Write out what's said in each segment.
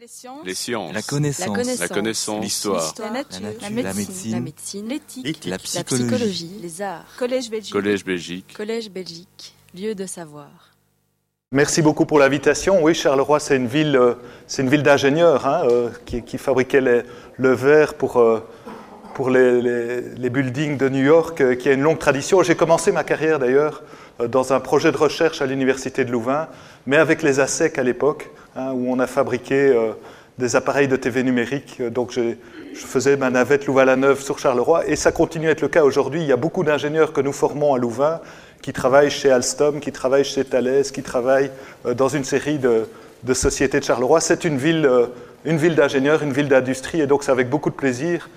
Les sciences. Les sciences. La connaissance. La connaissance. L'histoire. La nature. La La nature. médecine. La médecine. L'éthique. La La psychologie. psychologie. Les arts. Collège Belgique. Collège Belgique. Collège Belgique. Lieu de savoir. Merci beaucoup pour l'invitation. Oui, Charleroi, c'est une ville, euh, c'est une ville d'ingénieurs hein, euh, qui, qui fabriquait les- le verre pour, euh, pour les, les- les buildings de New York, qui a une longue tradition. J'ai commencé ma carrière d'ailleurs dans un projet de recherche à l'université de Louvain, mais avec les ASEC à l'époque, hein, où on a fabriqué euh, des appareils de TV numérique. Euh, Donc je faisais ma navette Louvain-la-Neuve sur Charleroi, et ça continue à être le cas aujourd'hui. Il y a beaucoup d'ingénieurs que nous formons à Louvain qui travaillent chez Alstom, qui travaillent chez Thales, qui travaillent euh, dans une série de, de sociétés de Charleroi. C'est une ville, euh, une ville d'ingénieurs, une ville d'industrie, et donc c'est avec beaucoup de plaisir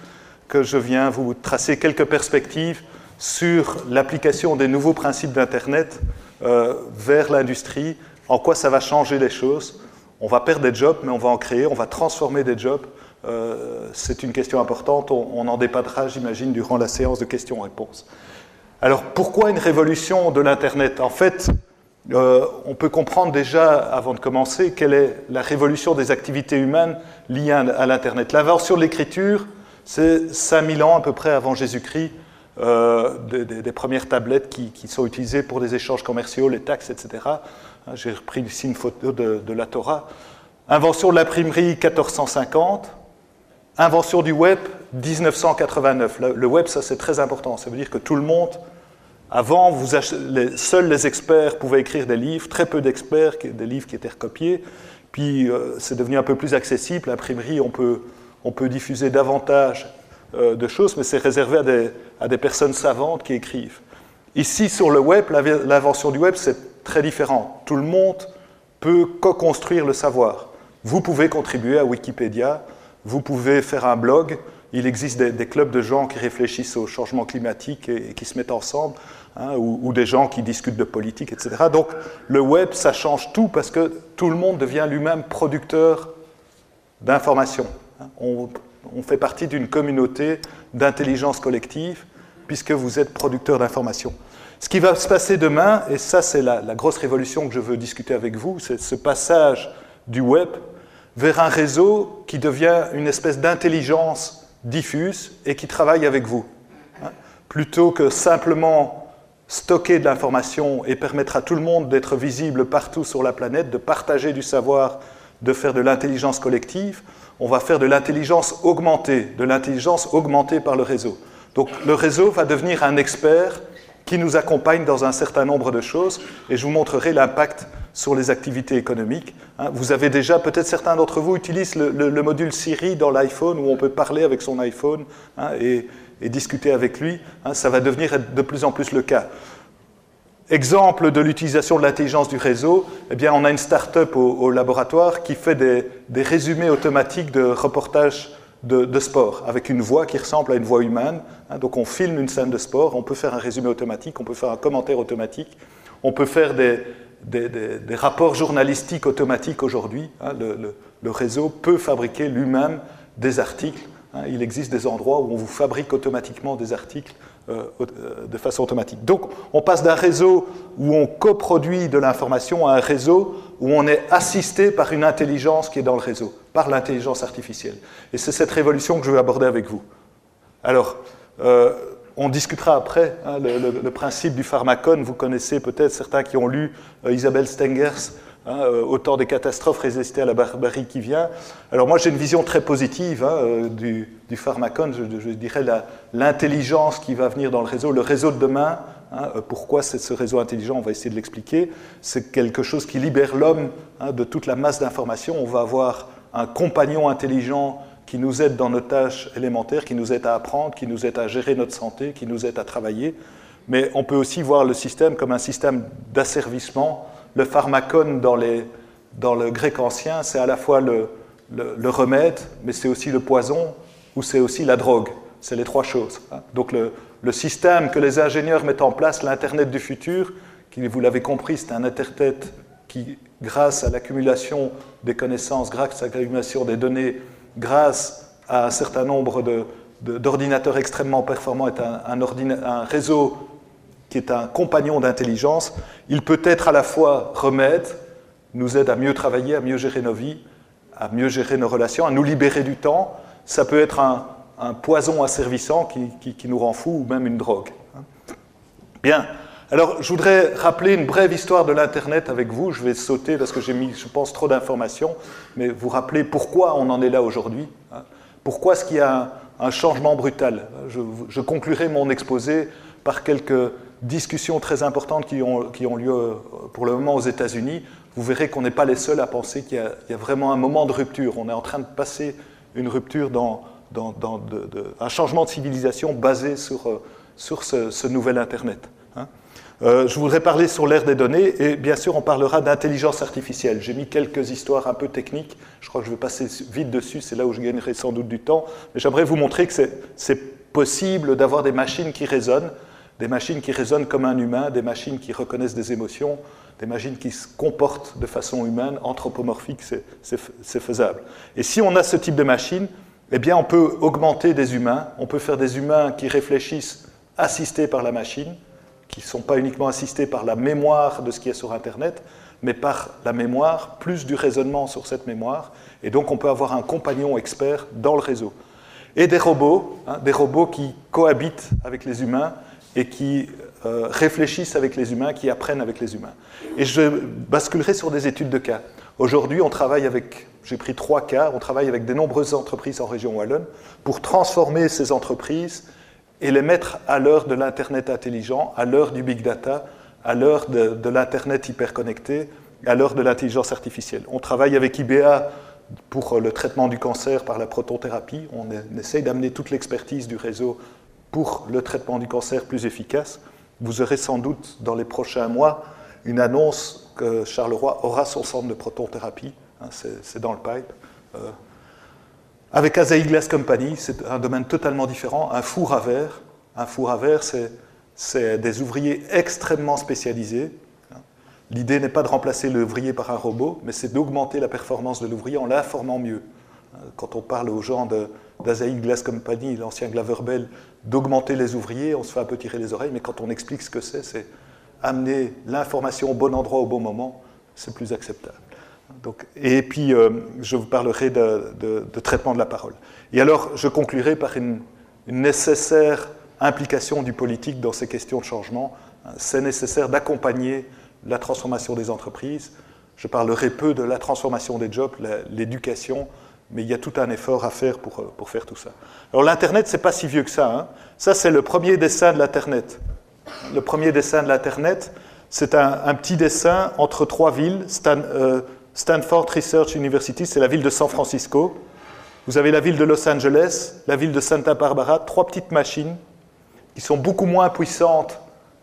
que je viens vous tracer quelques perspectives sur l'application des nouveaux principes d'Internet euh, vers l'industrie, en quoi ça va changer les choses. On va perdre des jobs, mais on va en créer, on va transformer des jobs. Euh, c'est une question importante, on, en débattra, j'imagine, durant la séance de questions-réponses. Alors pourquoi une révolution de l'Internet? En fait, euh, on peut comprendre déjà, avant de commencer, quelle est la révolution des activités humaines liées à à l'Internet. L'invention de l'écriture, c'est 5000 ans à peu près avant Jésus-Christ, euh, des, premières tablettes qui, sont utilisées pour des échanges commerciaux, les taxes, etc. Hein, J'ai repris ici une photo de, la Torah. Invention de l'imprimerie 1450. Invention du web 1989. Le- web, ça c'est très important. Ça veut dire que tout le monde avant, seuls les experts pouvaient écrire des livres, très peu d'experts, des livres qui étaient recopiés. Puis euh, c'est devenu un peu plus accessible. L'imprimerie, on peut, on peut diffuser davantage de choses, mais c'est réservé à des, à des personnes savantes qui écrivent. Ici, sur le web, l'invention du web, c'est très différent. Tout le monde peut co-construire le savoir. Vous pouvez contribuer à Wikipédia, vous pouvez faire un blog. Il existe des, clubs de gens qui réfléchissent au changement climatique et, qui se mettent ensemble, hein, ou, des gens qui discutent de politique, etc. Donc le web, ça change tout parce que tout le monde devient lui-même producteur d'informations. hein. On fait partie d'une communauté d'intelligence collective puisque vous êtes producteur d'informations. Ce qui va se passer demain, et ça c'est la, la grosse révolution que je veux discuter avec vous, c'est ce passage du web vers un réseau qui devient une espèce d'intelligence diffuse et qui travaille avec vous. hein. Plutôt que simplement stocker de l'information et permettre à tout le monde d'être visible partout sur la planète, de partager du savoir, de faire de l'intelligence collective, on va faire de l'intelligence augmentée, de l'intelligence augmentée par le réseau. Donc le réseau va devenir un expert qui nous accompagne dans un certain nombre de choses et je vous montrerai l'impact sur les activités économiques. hein. Vous avez déjà, peut-être certains d'entre vous utilisent le, le- le module Siri dans l'iPhone où on peut parler avec son iPhone hein, et, et discuter avec lui. hein. Ça va devenir de plus en plus le cas. Exemple de l'utilisation de l'intelligence du réseau, eh bien, on a une start-up au, laboratoire qui fait des, résumés automatiques de reportages de, sport avec une voix qui ressemble à une voix humaine. hein. donc on filme une scène de sport, on peut faire un résumé automatique, on peut faire un commentaire automatique, on peut faire des, rapports journalistiques automatiques aujourd'hui. hein. le, réseau peut fabriquer lui-même des articles. hein. il existe des endroits où on vous fabrique automatiquement des articles de façon automatique. Donc on passe d'un réseau où on coproduit de l'information à un réseau où on est assisté par une intelligence qui est dans le réseau, par l'intelligence artificielle. Et c'est cette révolution que je veux aborder avec vous. Alors, euh, on discutera après hein, le, principe du pharmacone. Vous connaissez peut-être certains qui ont lu euh, Isabelle Stengers, hein, euh, Autant des catastrophes, résister à la barbarie qui vient. Alors moi j'ai une vision très positive hein, euh, du, pharmacone, je, je dirais l'intelligence qui va venir dans le réseau, le réseau de demain. hein, euh, pourquoi c'est ce réseau intelligent On va essayer de l'expliquer. C'est quelque chose qui libère l'homme hein, de toute la masse d'informations. On va avoir un compagnon intelligent qui nous aide dans nos tâches élémentaires, qui nous aide à apprendre, qui nous aide à gérer notre santé, qui nous aide à travailler. Mais on peut aussi voir le système comme un système d'asservissement. Le pharmacone dans, le grec ancien, c'est à la fois le, remède, mais c'est aussi le poison ou c'est aussi la drogue. C'est les trois choses. hein. Donc le, système que les ingénieurs mettent en place, l'Internet du futur, qui, vous l'avez compris, c'est un Internet qui, grâce à l'accumulation des connaissances, grâce à l'accumulation des données, grâce à un certain nombre d'ordinateurs extrêmement performants, est un réseau qui est un compagnon d'intelligence. Il peut être à la fois remède, nous aide à mieux travailler, à mieux gérer nos vies, à mieux gérer nos relations, à nous libérer du temps. Ça peut être un, poison asservissant qui, nous rend fous ou même une drogue. Bien. Alors, je voudrais rappeler une brève histoire de l'Internet avec vous. Je vais sauter parce que j'ai mis, je pense, trop d'informations, mais vous rappeler pourquoi on en est là aujourd'hui. Hein. Pourquoi est-ce qu'il y a un, changement brutal? Je, conclurai mon exposé par quelques discussions très importantes qui ont, lieu euh, pour le moment aux États-Unis. Vous verrez qu'on n'est pas les seuls à penser qu'il y, a vraiment un moment de rupture. On est en train de passer une rupture dans, un changement de civilisation basé sur, euh, ce, nouvel Internet. Hein. Euh, je voudrais parler sur l'ère des données et bien sûr on parlera d'intelligence artificielle. J'ai mis quelques histoires un peu techniques, je crois que je vais passer vite dessus, c'est là où je gagnerai sans doute du temps, mais j'aimerais vous montrer que c'est possible d'avoir des machines qui résonnent, des machines qui résonnent comme un humain, des machines qui reconnaissent des émotions, des machines qui se comportent de façon humaine, anthropomorphique, c'est faisable. Et si on a ce type de machine, eh bien on peut augmenter des humains, on peut faire des humains qui réfléchissent assistés par la machine, qui ne sont pas uniquement assistés par la mémoire de ce qui est sur Internet, mais par la mémoire, plus du raisonnement sur cette mémoire, et donc on peut avoir un compagnon expert dans le réseau. Et des robots, hein, des robots qui cohabitent avec les humains et qui euh, réfléchissent avec les humains, qui apprennent avec les humains. Et je basculerai sur des études de cas. Aujourd'hui, on travaille avec, j'ai pris trois cas, on travaille avec de nombreuses entreprises en région Wallonne pour transformer ces entreprises et les mettre à l'heure de l'Internet intelligent, à l'heure du big data, à l'heure de, de l'Internet hyperconnecté, à l'heure de l'intelligence artificielle. On travaille avec IBA pour le traitement du cancer par la protothérapie. On essaye d'amener toute l'expertise du réseau pour le traitement du cancer plus efficace. Vous aurez sans doute dans les prochains mois une annonce que Charleroi aura son centre de protothérapie. Hein, c'est dans le pipe. Euh, avec Azaï Glass Company, c'est un domaine totalement différent. Un four à verre. Un four à verre, c'est des ouvriers extrêmement spécialisés. Hein. L'idée n'est pas de remplacer l'ouvrier par un robot, mais c'est d'augmenter la performance de l'ouvrier en l'informant mieux. Hein. Quand on parle aux gens d'Azaï Glass Company, l'ancien Glaverbell, d'augmenter les ouvriers, on se fait un peu tirer les oreilles, mais quand on explique ce que c'est, c'est amener l'information au bon endroit au bon moment, c'est plus acceptable. Donc, et puis, euh, je vous parlerai de, traitement de la parole. Et alors, je conclurai par une, nécessaire implication du politique dans ces questions de changement. C'est nécessaire d'accompagner la transformation des entreprises. Je parlerai peu de la transformation des jobs, l'éducation, mais il y a tout un effort à faire pour, euh, pour faire tout ça. Alors l'Internet, c'est pas si vieux que ça. Hein. Ça, c'est le premier dessin de l'Internet. Le premier dessin de l'Internet, c'est un, petit dessin entre trois villes. Euh, Stanford Research University, c'est la ville de San Francisco. Vous avez la ville de Los Angeles, la ville de Santa Barbara, trois petites machines qui sont beaucoup moins puissantes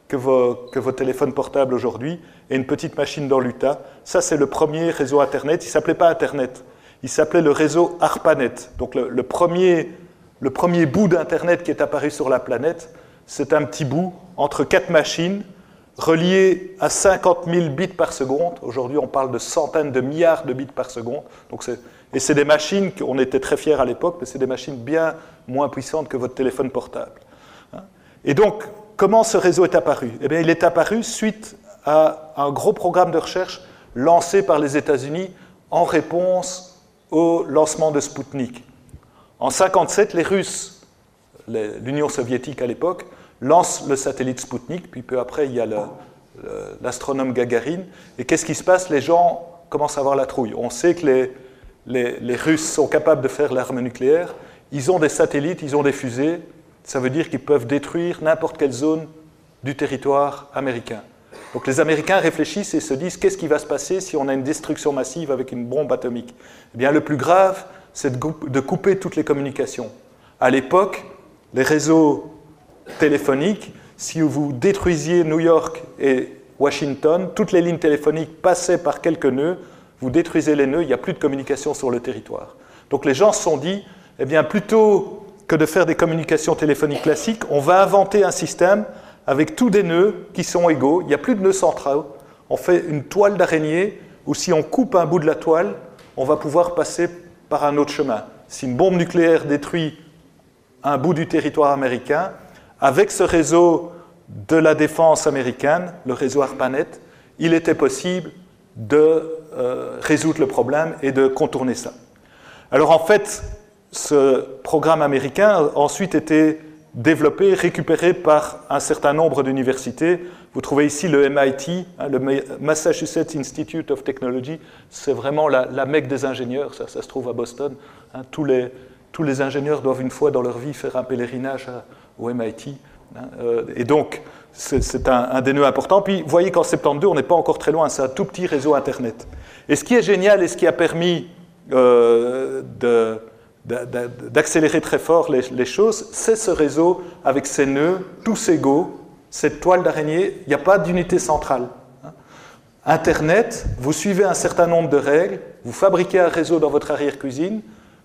que vos, que vos téléphones portables aujourd'hui, et une petite machine dans l'Utah. Ça, c'est le premier réseau Internet. Il ne s'appelait pas Internet il s'appelait le réseau ARPANET. Donc le, premier, le premier bout d'Internet qui est apparu sur la planète, c'est un petit bout entre quatre machines reliées à 50 000 bits par seconde. Aujourd'hui, on parle de centaines de milliards de bits par seconde. Donc et c'est des machines, on était très fiers à l'époque, mais c'est des machines bien moins puissantes que votre téléphone portable. Hein. Et donc, comment ce réseau est apparu? Eh bien, il est apparu suite à un gros programme de recherche lancé par les États-Unis en réponse au lancement de Sputnik. En 1957, les Russes, l'Union soviétique à l'époque, lancent le satellite Sputnik, puis peu après, il y a l'astronome Gagarin. Et qu'est-ce qui se passe? Les gens commencent à avoir la trouille. On sait que les, Russes sont capables de faire l'arme nucléaire. Ils ont des satellites, ils ont des fusées. Ça veut dire qu'ils peuvent détruire n'importe quelle zone du territoire américain. Donc les Américains réfléchissent et se disent qu'est-ce qui va se passer si on a une destruction massive avec une bombe atomique? Eh bien, le plus grave, c'est de couper toutes les communications. À l'époque, les réseaux téléphoniques, si vous détruisiez New York et Washington, toutes les lignes téléphoniques passaient par quelques nœuds, vous détruisez les nœuds, il n'y a plus de communication sur le territoire. Donc les gens se sont dit, eh bien, plutôt que de faire des communications téléphoniques classiques, on va inventer un système avec tous des nœuds qui sont égaux. Il n'y a plus de nœuds centraux. On fait une toile d'araignée où si on coupe un bout de la toile, on va pouvoir passer par un autre chemin. Si une bombe nucléaire détruit un bout du territoire américain, avec ce réseau de la défense américaine, le réseau ARPANET, il était possible de euh, résoudre le problème et de contourner ça. Alors en fait, ce programme américain a ensuite été développé, récupéré par un certain nombre d'universités. Vous trouvez ici le MIT, hein, le Massachusetts Institute of Technology. C'est vraiment la, la, mecque des ingénieurs, ça, se trouve à Boston. Hein. tous, les, tous, les, ingénieurs doivent une fois dans leur vie faire un pèlerinage au MIT. Hein. Euh, et donc, c'est un, un, des nœuds importants. Puis, vous voyez qu'en 72, on n'est pas encore très loin, c'est un tout petit réseau Internet. Et ce qui est génial et ce qui a permis euh, de d'accélérer très fort les, choses, c'est ce réseau avec ses nœuds, tous égaux, cette toile d'araignée, il n'y a pas d'unité centrale. Internet, vous suivez un certain nombre de règles, vous fabriquez un réseau dans votre arrière-cuisine,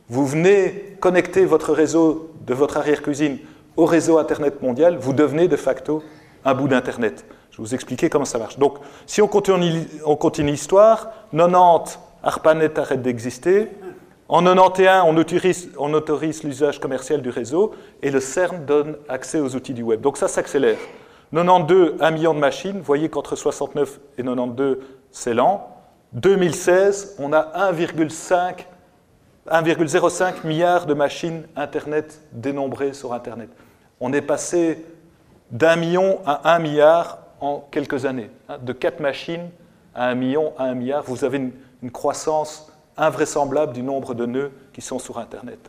vous venez connecter votre réseau de votre arrière-cuisine au réseau Internet mondial, vous devenez de facto un bout d'Internet. Je vais vous expliquer comment ça marche. Donc, si on continue, on continue l'histoire, 90, ARPANET arrête d'exister, en 91, on autorise, l'usage commercial du réseau et le CERN donne accès aux outils du web. Donc ça s'accélère. 92, 1 million de machines. Vous voyez qu'entre 69 et 92, c'est lent. 2016, on a 1,05 milliard de machines Internet dénombrées sur Internet. On est passé d'un million à un milliard en quelques années. De 4 machines à un million à un milliard. Vous avez une croissance invraisemblable du nombre de nœuds qui sont sur Internet.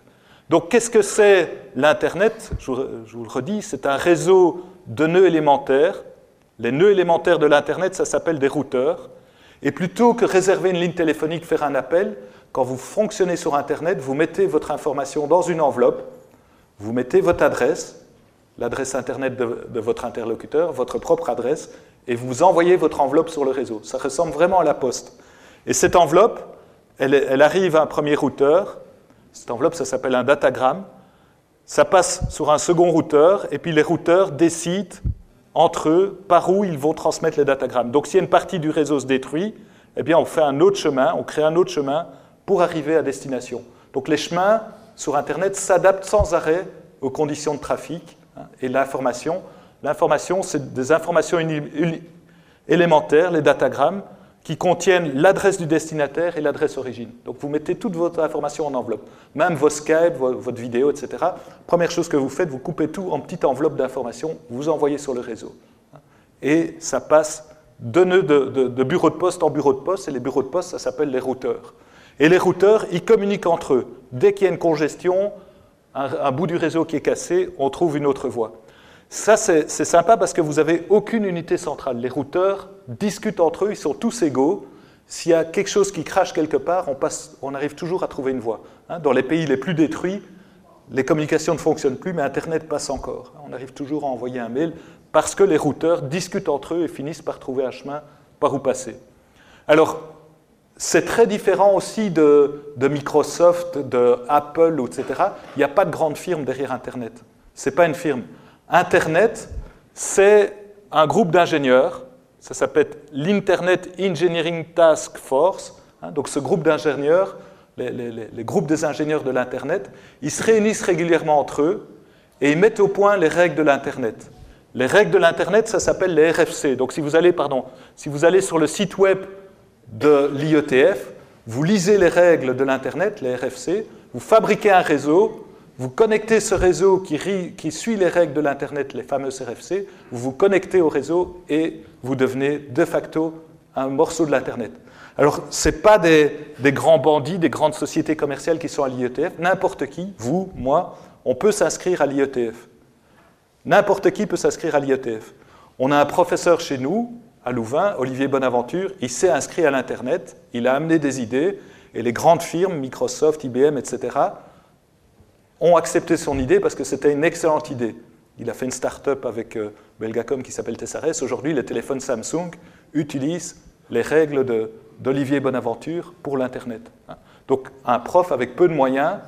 Donc qu'est-ce que c'est l'Internet? Je, vous le redis, c'est un réseau de nœuds élémentaires. Les nœuds élémentaires de l'Internet, ça s'appelle des routeurs. Et plutôt que réserver une ligne téléphonique, faire un appel, quand vous fonctionnez sur Internet, vous mettez votre information dans une enveloppe, vous mettez votre adresse, l'adresse Internet de, votre interlocuteur, votre propre adresse, et vous envoyez votre enveloppe sur le réseau. Ça ressemble vraiment à la poste. Et cette enveloppe, elle, arrive à un premier routeur. Cette enveloppe, ça s'appelle un datagramme. Ça passe sur un second routeur, et puis les routeurs décident entre eux par où ils vont transmettre les datagrammes. Donc, si une partie du réseau se détruit, eh bien, on fait un autre chemin, on crée un autre chemin pour arriver à destination. Donc, les chemins sur Internet s'adaptent sans arrêt aux conditions de trafic hein, et l'information. L'information, c'est des informations élémentaires, les datagrammes, qui contiennent l'adresse du destinataire et l'adresse origine. Donc vous mettez toute votre information en enveloppe, même vos Skype, votre vidéo, etc. Première chose que vous faites, vous coupez tout en petites enveloppes d'informations, vous envoyez sur le réseau. Et ça passe de de, de, bureau de poste en bureau de poste, et les bureaux de poste, ça s'appelle les routeurs. Et les routeurs, ils communiquent entre eux. Dès qu'il y a une congestion, un bout du réseau qui est cassé, on trouve une autre voie. Ça, c'est sympa parce que vous n'avez aucune unité centrale. Les routeurs discutent entre eux, ils sont tous égaux. S'il y a quelque chose qui crache quelque part, on, arrive toujours à trouver une voie. Hein, dans les pays les plus détruits, les communications ne fonctionnent plus, mais Internet passe encore. On arrive toujours à envoyer un mail parce que les routeurs discutent entre eux et finissent par trouver un chemin par où passer. Alors, c'est très différent aussi de, Microsoft, de Apple, etc. Il n'y a pas de grande firme derrière Internet. Ce n'est pas une firme. Internet, c'est un groupe d'ingénieurs, ça s'appelle l'Internet Engineering Task Force. Hein, donc ce groupe d'ingénieurs, les, groupes des ingénieurs de l'Internet, ils se réunissent régulièrement entre eux et ils mettent au point les règles de l'Internet. Les règles de l'Internet, ça s'appelle les RFC. Donc si vous allez, pardon, si vous allez sur le site web de l'IETF, vous lisez les règles de l'Internet, les RFC, vous fabriquez un réseau, vous connectez ce réseau qui, suit les règles de l'Internet, les fameux RFC, vous vous connectez au réseau et vous devenez de facto un morceau de l'Internet. Alors, ce n'est pas des, grands bandits, des grandes sociétés commerciales qui sont à l'IETF. N'importe qui, vous, moi, on peut s'inscrire à l'IETF. N'importe qui peut s'inscrire à l'IETF. On a un professeur chez nous, à Louvain, Olivier Bonaventure, il s'est inscrit à l'Internet, il a amené des idées, et les grandes firmes, Microsoft, IBM, etc., ont accepté son idée parce que c'était une excellente idée. Il a fait une start-up avec euh, Belgacom qui s'appelle Tessarès. Aujourd'hui, les téléphones Samsung utilisent les règles d'Olivier Bonaventure pour l'Internet. Hein. Donc, un prof avec peu de moyens,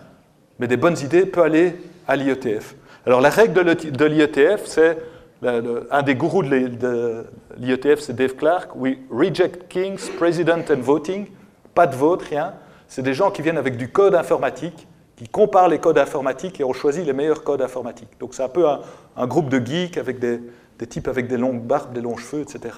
mais des bonnes idées, peut aller à l'IETF. Alors, la règle de l'IETF, c'est un des gourous de l'IETF, c'est Dave Clark. We reject kings, president and voting. Pas de vote, rien. C'est des gens qui viennent avec du code informatique qui comparent les codes informatiques et ont choisi les meilleurs codes informatiques. Donc c'est un peu un, groupe de geeks avec des, types avec des longues barbes, des longs cheveux, etc.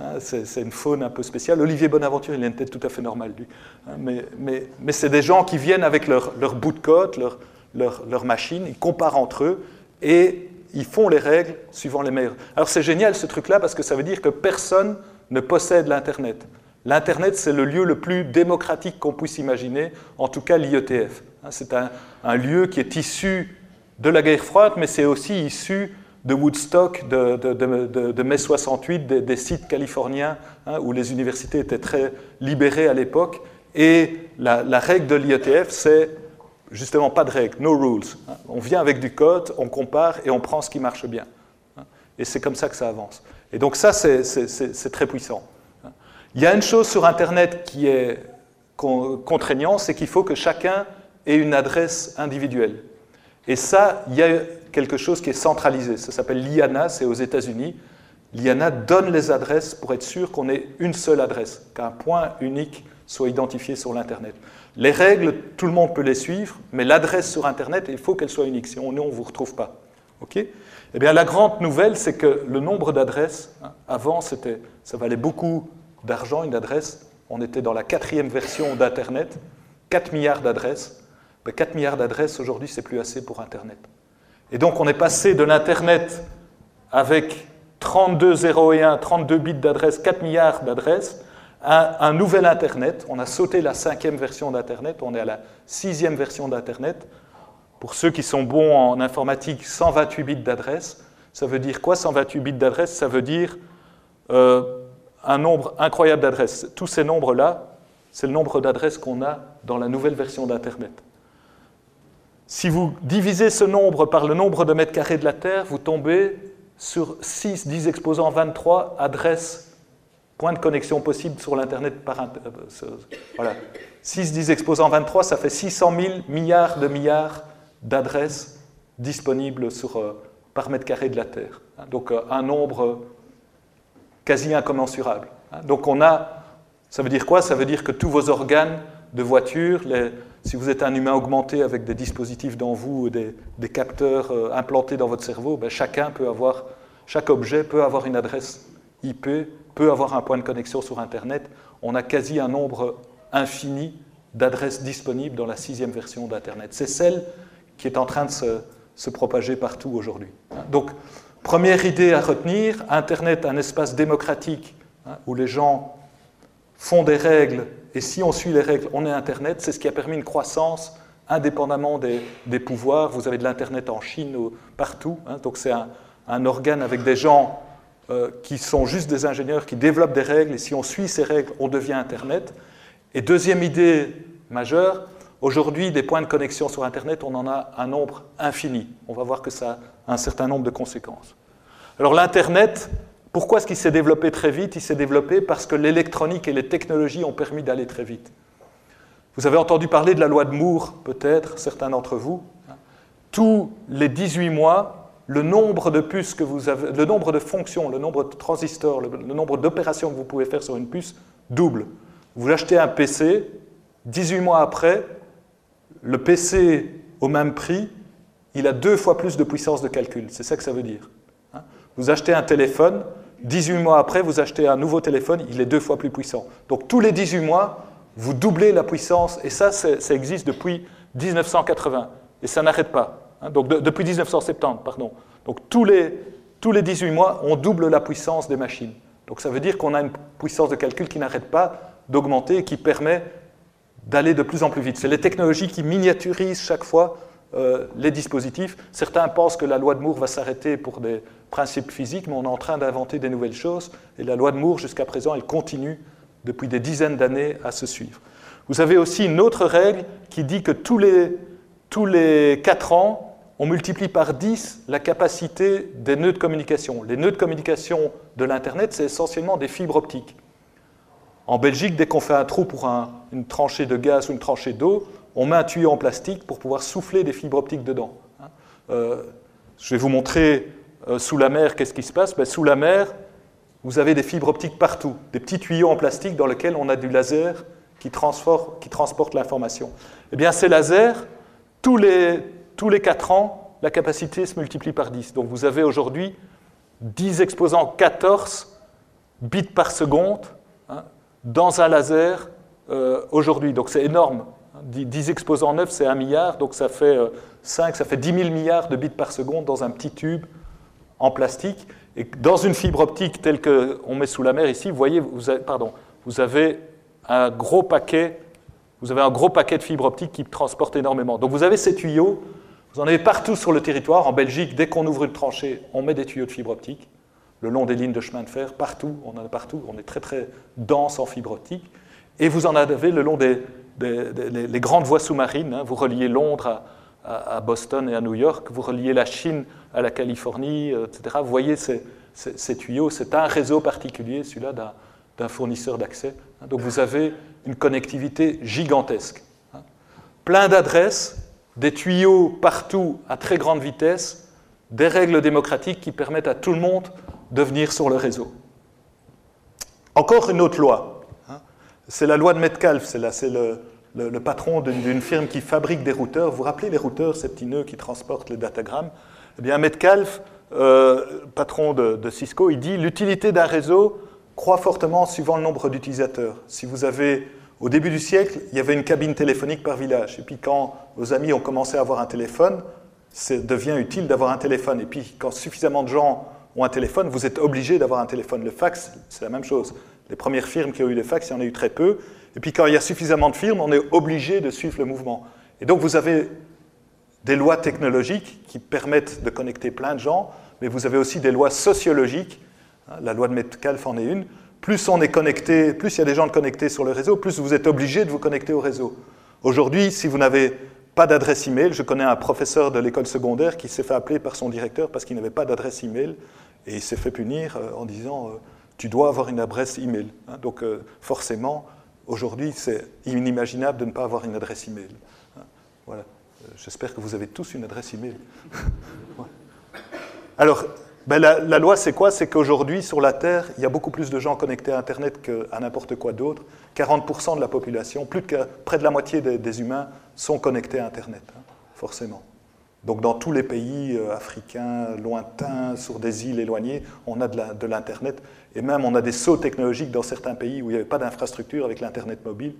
Hein, c'est une faune un peu spéciale. Olivier Bonaventure, il a une tête tout à fait normale, lui. Hein, mais, c'est des gens qui viennent avec leur, leur bout de leur, leur, leur, machine, ils comparent entre eux et ils font les règles suivant les meilleurs. Alors c'est génial ce truc-là parce que ça veut dire que personne ne possède l'Internet. L'Internet, c'est le lieu le plus démocratique qu'on puisse imaginer, en tout cas l'IETF. Hein, c'est un, lieu qui est issu de la guerre froide, mais c'est aussi issu de Woodstock, de, de, mai 68, des, sites californiens hein, où les universités étaient très libérées à l'époque. Et la, règle de l'IETF, c'est justement pas de règle, no rules. On vient avec du code, on compare et on prend ce qui marche bien. Hein. Et c'est comme ça que ça avance. Et donc ça, c'est très puissant. Il y a une chose sur Internet qui est contraignant, c'est qu'il faut que chacun ait une adresse individuelle. Et ça, il y a quelque chose qui est centralisé. Ça s'appelle l'IANA, c'est aux États-Unis. L'IANA donne les adresses pour être sûr qu'on ait une seule adresse, qu'un point unique soit identifié sur l'Internet. Les règles, tout le monde peut les suivre, mais l'adresse sur Internet, il faut qu'elle soit unique, sinon on ne vous retrouve pas. OK? Eh bien, la grande nouvelle, c'est que le nombre d'adresses, hein, avant, ça valait beaucoup d'argent, une adresse. On était dans la quatrième version d'Internet, 4 milliards d'adresses. 4 milliards d'adresses, aujourd'hui, c'est plus assez pour Internet. Et donc, on est passé de l'Internet avec 32 0 et 1, 32 bits d'adresse, 4 milliards d'adresses, à un nouvel Internet. On a sauté la cinquième version d'Internet, on est à la sixième version d'Internet. Pour ceux qui sont bons en informatique, 128 bits d'adresse. Ça veut dire quoi 128 bits d'adresse? Ça veut dire euh, un nombre incroyable d'adresses. Tous ces nombres-là, c'est le nombre d'adresses qu'on a dans la nouvelle version d'Internet. Si vous divisez ce nombre par le nombre de mètres carrés de la Terre, vous tombez sur 6, 10 exposants 23 adresses, points de connexion possibles sur l'Internet euh, voilà. 6, 10 exposants 23, ça fait 600 000 milliards de milliards d'adresses disponibles sur, euh, par mètre carré de la Terre. Hein, donc euh, un nombre quasi incommensurable. Hein. Donc on a, ça veut dire quoi? Ça veut dire que tous vos organes de voiture, les, si vous êtes un humain augmenté avec des dispositifs dans vous, des, des capteurs euh, implantés dans votre cerveau, ben chacun peut avoir, chaque objet peut avoir une adresse IP, peut avoir un point de connexion sur Internet. On a quasi un nombre infini d'adresses disponibles dans la sixième version d'Internet. C'est celle qui est en train de se, propager partout aujourd'hui. Donc, première idée à retenir, Internet, un espace démocratique hein, où les gens font des règles et si on suit les règles, on est Internet. C'est ce qui a permis une croissance indépendamment des, pouvoirs. Vous avez de l'Internet en Chine, partout. Hein. donc c'est un, un, organe avec des gens euh, qui sont juste des ingénieurs, qui développent des règles. Et si on suit ces règles, on devient Internet. Et deuxième idée majeure, aujourd'hui, des points de connexion sur Internet, on en a un nombre infini. On va voir que ça a un certain nombre de conséquences. Alors l'Internet, pourquoi est-ce qu'il s'est développé très vite? Il s'est développé parce que l'électronique et les technologies ont permis d'aller très vite. Vous avez entendu parler de la loi de Moore, peut-être, certains d'entre vous. Tous les 18 mois, le nombre de puces que vous avez, le nombre de fonctions, le nombre de transistors, le, le nombre d'opérations que vous pouvez faire sur une puce double. Vous achetez un PC, 18 mois après, le PC au même prix, il a deux fois plus de puissance de calcul. C'est ça que ça veut dire. Vous achetez un téléphone, 18 mois après, vous achetez un nouveau téléphone, il est deux fois plus puissant. Donc tous les 18 mois, vous doublez la puissance, et ça, ça existe depuis 1980, et ça n'arrête pas. Hein, donc de, depuis 1970, pardon. Donc tous les, tous les 18 mois, on double la puissance des machines. Donc ça veut dire qu'on a une puissance de calcul qui n'arrête pas d'augmenter et qui permet d'aller de plus en plus vite. C'est les technologies qui miniaturisent chaque fois euh, les dispositifs. Certains pensent que la loi de Moore va s'arrêter pour des principes physiques, mais on est en train d'inventer des nouvelles choses. Et la loi de Moore, jusqu'à présent, elle continue depuis des dizaines d'années à se suivre. Vous avez aussi une autre règle qui dit que tous les, tous les 4 ans, on multiplie par 10 la capacité des nœuds de communication. Les nœuds de communication de l'Internet, c'est essentiellement des fibres optiques. En Belgique, dès qu'on fait un trou pour un, une tranchée de gaz ou une tranchée d'eau, on met un tuyau en plastique pour pouvoir souffler des fibres optiques dedans. Euh, je vais vous montrer euh, sous la mer qu'est-ce qui se passe? Ben, sous la mer, vous avez des fibres optiques partout, des petits tuyaux en plastique dans lesquels on a du laser qui, transporte l'information. Eh bien, ces lasers, tous les, tous les 4 ans, la capacité se multiplie par 10. Donc vous avez aujourd'hui 10 exposant 14 bits par seconde hein, dans un laser euh, aujourd'hui. Donc c'est énorme. 10 exposants 9, c'est 1 milliard, donc ça fait 5, euh, ça fait 10 000 milliards de bits par seconde dans un petit tube en plastique. Et dans une fibre optique telle qu'on met sous la mer ici, vous voyez, vous avez, pardon, vous avez un gros paquet, vous avez un gros paquet de fibres optiques qui transportent énormément. Donc vous avez ces tuyaux, vous en avez partout sur le territoire. En Belgique, dès qu'on ouvre une tranchée, on met des tuyaux de fibre optique le long des lignes de chemin de fer, partout, on en a partout, on est très très dense en fibre optique. Et vous en avez le long des, grandes voies sous-marines. Hein. vous reliez Londres à, Boston et à New York, vous reliez la Chine à la Californie, euh, etc. Vous voyez ces, tuyaux, c'est un réseau particulier, celui-là d'un fournisseur d'accès. Hein. donc vous avez une connectivité gigantesque. Hein. Plein d'adresses, des tuyaux partout à très grande vitesse, des règles démocratiques qui permettent à tout le monde de venir sur le réseau. Encore une autre loi. Hein. C'est la loi de Metcalfe, c'est le, patron d'une firme qui fabrique des routeurs. Vous vous rappelez les routeurs, ces petits nœuds qui transportent les datagrammes? Eh bien, Metcalfe, euh, patron de, de, Cisco, il dit l'utilité d'un réseau croît fortement suivant le nombre d'utilisateurs. Si vous avez, au début du siècle, il y avait une cabine téléphonique par village. Et puis quand vos amis ont commencé à avoir un téléphone, ça devient utile d'avoir un téléphone. Et puis quand suffisamment de gens ont un téléphone, vous êtes obligé d'avoir un téléphone. Le fax, c'est la même chose. Les premières firmes qui ont eu le fax, il y en a eu très peu. Et puis quand il y a suffisamment de firmes, on est obligé de suivre le mouvement. Et donc vous avez des lois technologiques qui permettent de connecter plein de gens, mais vous avez aussi des lois sociologiques. Hein, la loi de Metcalfe en est une. Plus on est connecté, plus il y a des gens connectés sur le réseau, plus vous êtes obligé de vous connecter au réseau. Aujourd'hui, si vous n'avez pas d'adresse email, je connais un professeur de l'école secondaire qui s'est fait appeler par son directeur parce qu'il n'avait pas d'adresse email. Et il s'est fait punir euh, en disant euh, Tu dois avoir une adresse email. Hein, donc, euh, forcément, aujourd'hui, c'est inimaginable de ne pas avoir une adresse email. Hein, voilà. J'espère que vous avez tous une adresse email. Alors, ben, la, loi, c'est quoi? C'est qu'aujourd'hui, sur la Terre, il y a beaucoup plus de gens connectés à Internet qu'à n'importe quoi d'autre. 40% de la population, plus de près de la moitié des, humains sont connectés à Internet, hein, forcément. Donc dans tous les pays euh, africains, lointains, sur des îles éloignées, on a de l'Internet. Et même on a des sauts technologiques dans certains pays où il n'y avait pas d'infrastructure avec l'Internet mobile.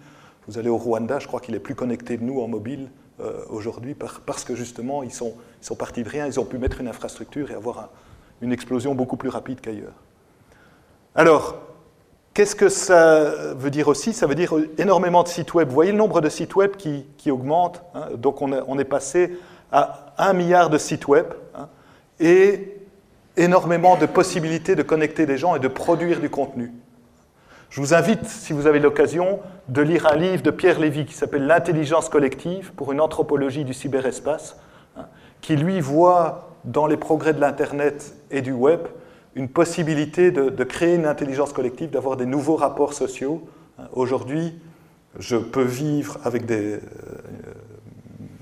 Vous allez au Rwanda, je crois qu'il est plus connecté de nous en mobile euh, aujourd'hui parce que justement ils sont, partis de rien, ils ont pu mettre une infrastructure et avoir une explosion beaucoup plus rapide qu'ailleurs. Alors, qu'est-ce que ça veut dire aussi? Ça veut dire énormément de sites web. Vous voyez le nombre de sites web qui, augmente. Hein Donc on, on est passé à un milliard de sites web hein, et énormément de possibilités de connecter des gens et de produire du contenu. Je vous invite, si vous avez l'occasion, de lire un livre de Pierre Lévy qui s'appelle L'intelligence collective pour une anthropologie du cyberespace, hein, qui lui voit dans les progrès de l'Internet et du web une possibilité de, créer une intelligence collective, d'avoir des nouveaux rapports sociaux. Hein, aujourd'hui, je peux vivre avec des, euh,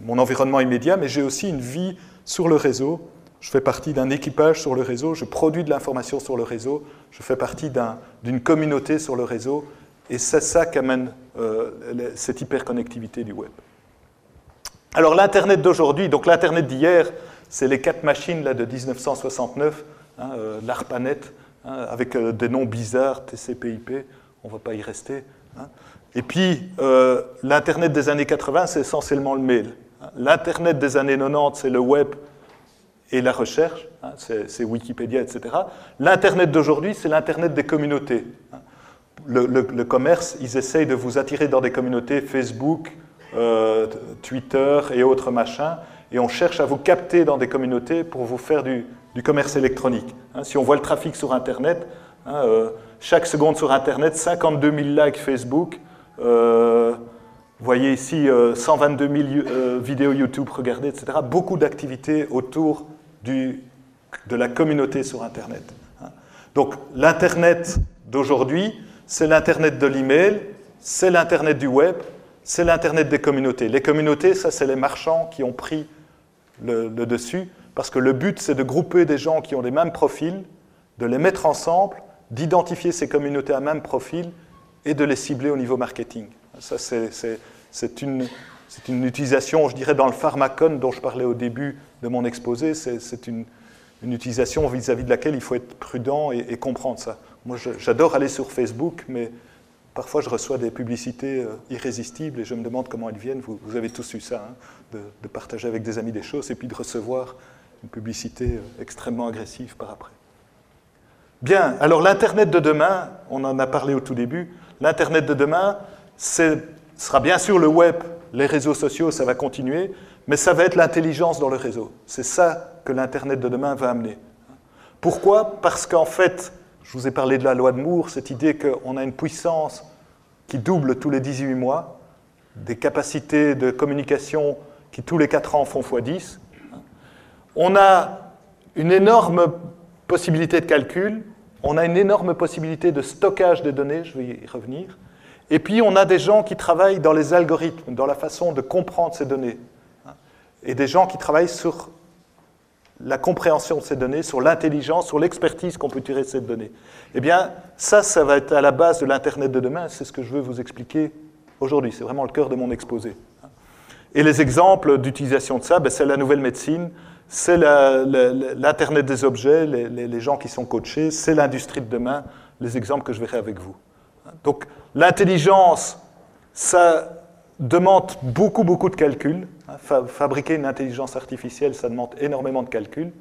mon environnement immédiat, mais j'ai aussi une vie sur le réseau. Je fais partie d'un équipage sur le réseau, je produis de l'information sur le réseau, je fais partie d'une communauté sur le réseau, et c'est ça qu'amène euh, cette hyperconnectivité du web. Alors l'Internet d'aujourd'hui, donc l'Internet d'hier, c'est les quatre machines là, de 1969, hein, euh, l'ARPANET, hein, avec euh, des noms bizarres, TCP/IP, on ne va pas y rester. Hein. Et puis l'Internet des années 80, c'est essentiellement le mail. L'Internet des années 90, c'est le web et la recherche, hein, c'est Wikipédia, etc. L'Internet d'aujourd'hui, c'est l'Internet des communautés. Hein. Le, commerce, ils essayent de vous attirer dans des communautés Facebook, euh, Twitter et autres machins, et on cherche à vous capter dans des communautés pour vous faire du, commerce électronique. Hein. si on voit le trafic sur Internet, euh, chaque seconde sur Internet, 52 000 likes Facebook, euh, vous voyez ici 122 euh, 000 euh, vidéos YouTube regardées, etc. Beaucoup d'activités autour de la communauté sur Internet. Hein. Donc l'Internet d'aujourd'hui, c'est l'Internet de l'email, c'est l'Internet du web, c'est l'Internet des communautés. Les communautés, ça, c'est les marchands qui ont pris le, le dessus, parce que le but, c'est de grouper des gens qui ont les mêmes profils, de les mettre ensemble, d'identifier ces communautés à même profil et de les cibler au niveau marketing. Ça, c'est une, une, utilisation, je dirais, dans le pharmacone dont je parlais au début de mon exposé. C'est une, utilisation vis-à-vis de laquelle il faut être prudent et, comprendre ça. Moi, j'adore aller sur Facebook, mais parfois je reçois des publicités euh, irrésistibles et je me demande comment elles viennent. Vous, avez tous eu ça, hein, de, partager avec des amis des choses et puis de recevoir une publicité euh, extrêmement agressive par après. Bien, alors l'Internet de demain, on en a parlé au tout début, l'Internet de demain, ce sera bien sûr le web, les réseaux sociaux, ça va continuer, mais ça va être l'intelligence dans le réseau. C'est ça que l'Internet de demain va amener. Pourquoi? Parce qu'en fait, je vous ai parlé de la loi de Moore, cette idée qu'on a une puissance qui double tous les 18 mois, des capacités de communication qui tous les 4 ans font x10. On a une énorme possibilité de calcul, on a une énorme possibilité de stockage des données, je vais y revenir, et puis on a des gens qui travaillent dans les algorithmes, dans la façon de comprendre ces données et des gens qui travaillent sur la compréhension de ces données, sur l'intelligence, sur l'expertise qu'on peut tirer de ces données. Eh bien, ça, ça va être à la base de l'Internet de demain. C'est ce que je veux vous expliquer aujourd'hui. C'est vraiment le cœur de mon exposé. Et les exemples d'utilisation de ça, ben, c'est la nouvelle médecine, c'est l'Internet des objets, les, les, gens qui sont coachés, c'est l'industrie de demain, les exemples que je verrai avec vous. Donc, l'intelligence, ça demande beaucoup, beaucoup de calculs. Fabriquer une intelligence artificielle, ça demande énormément de calculs.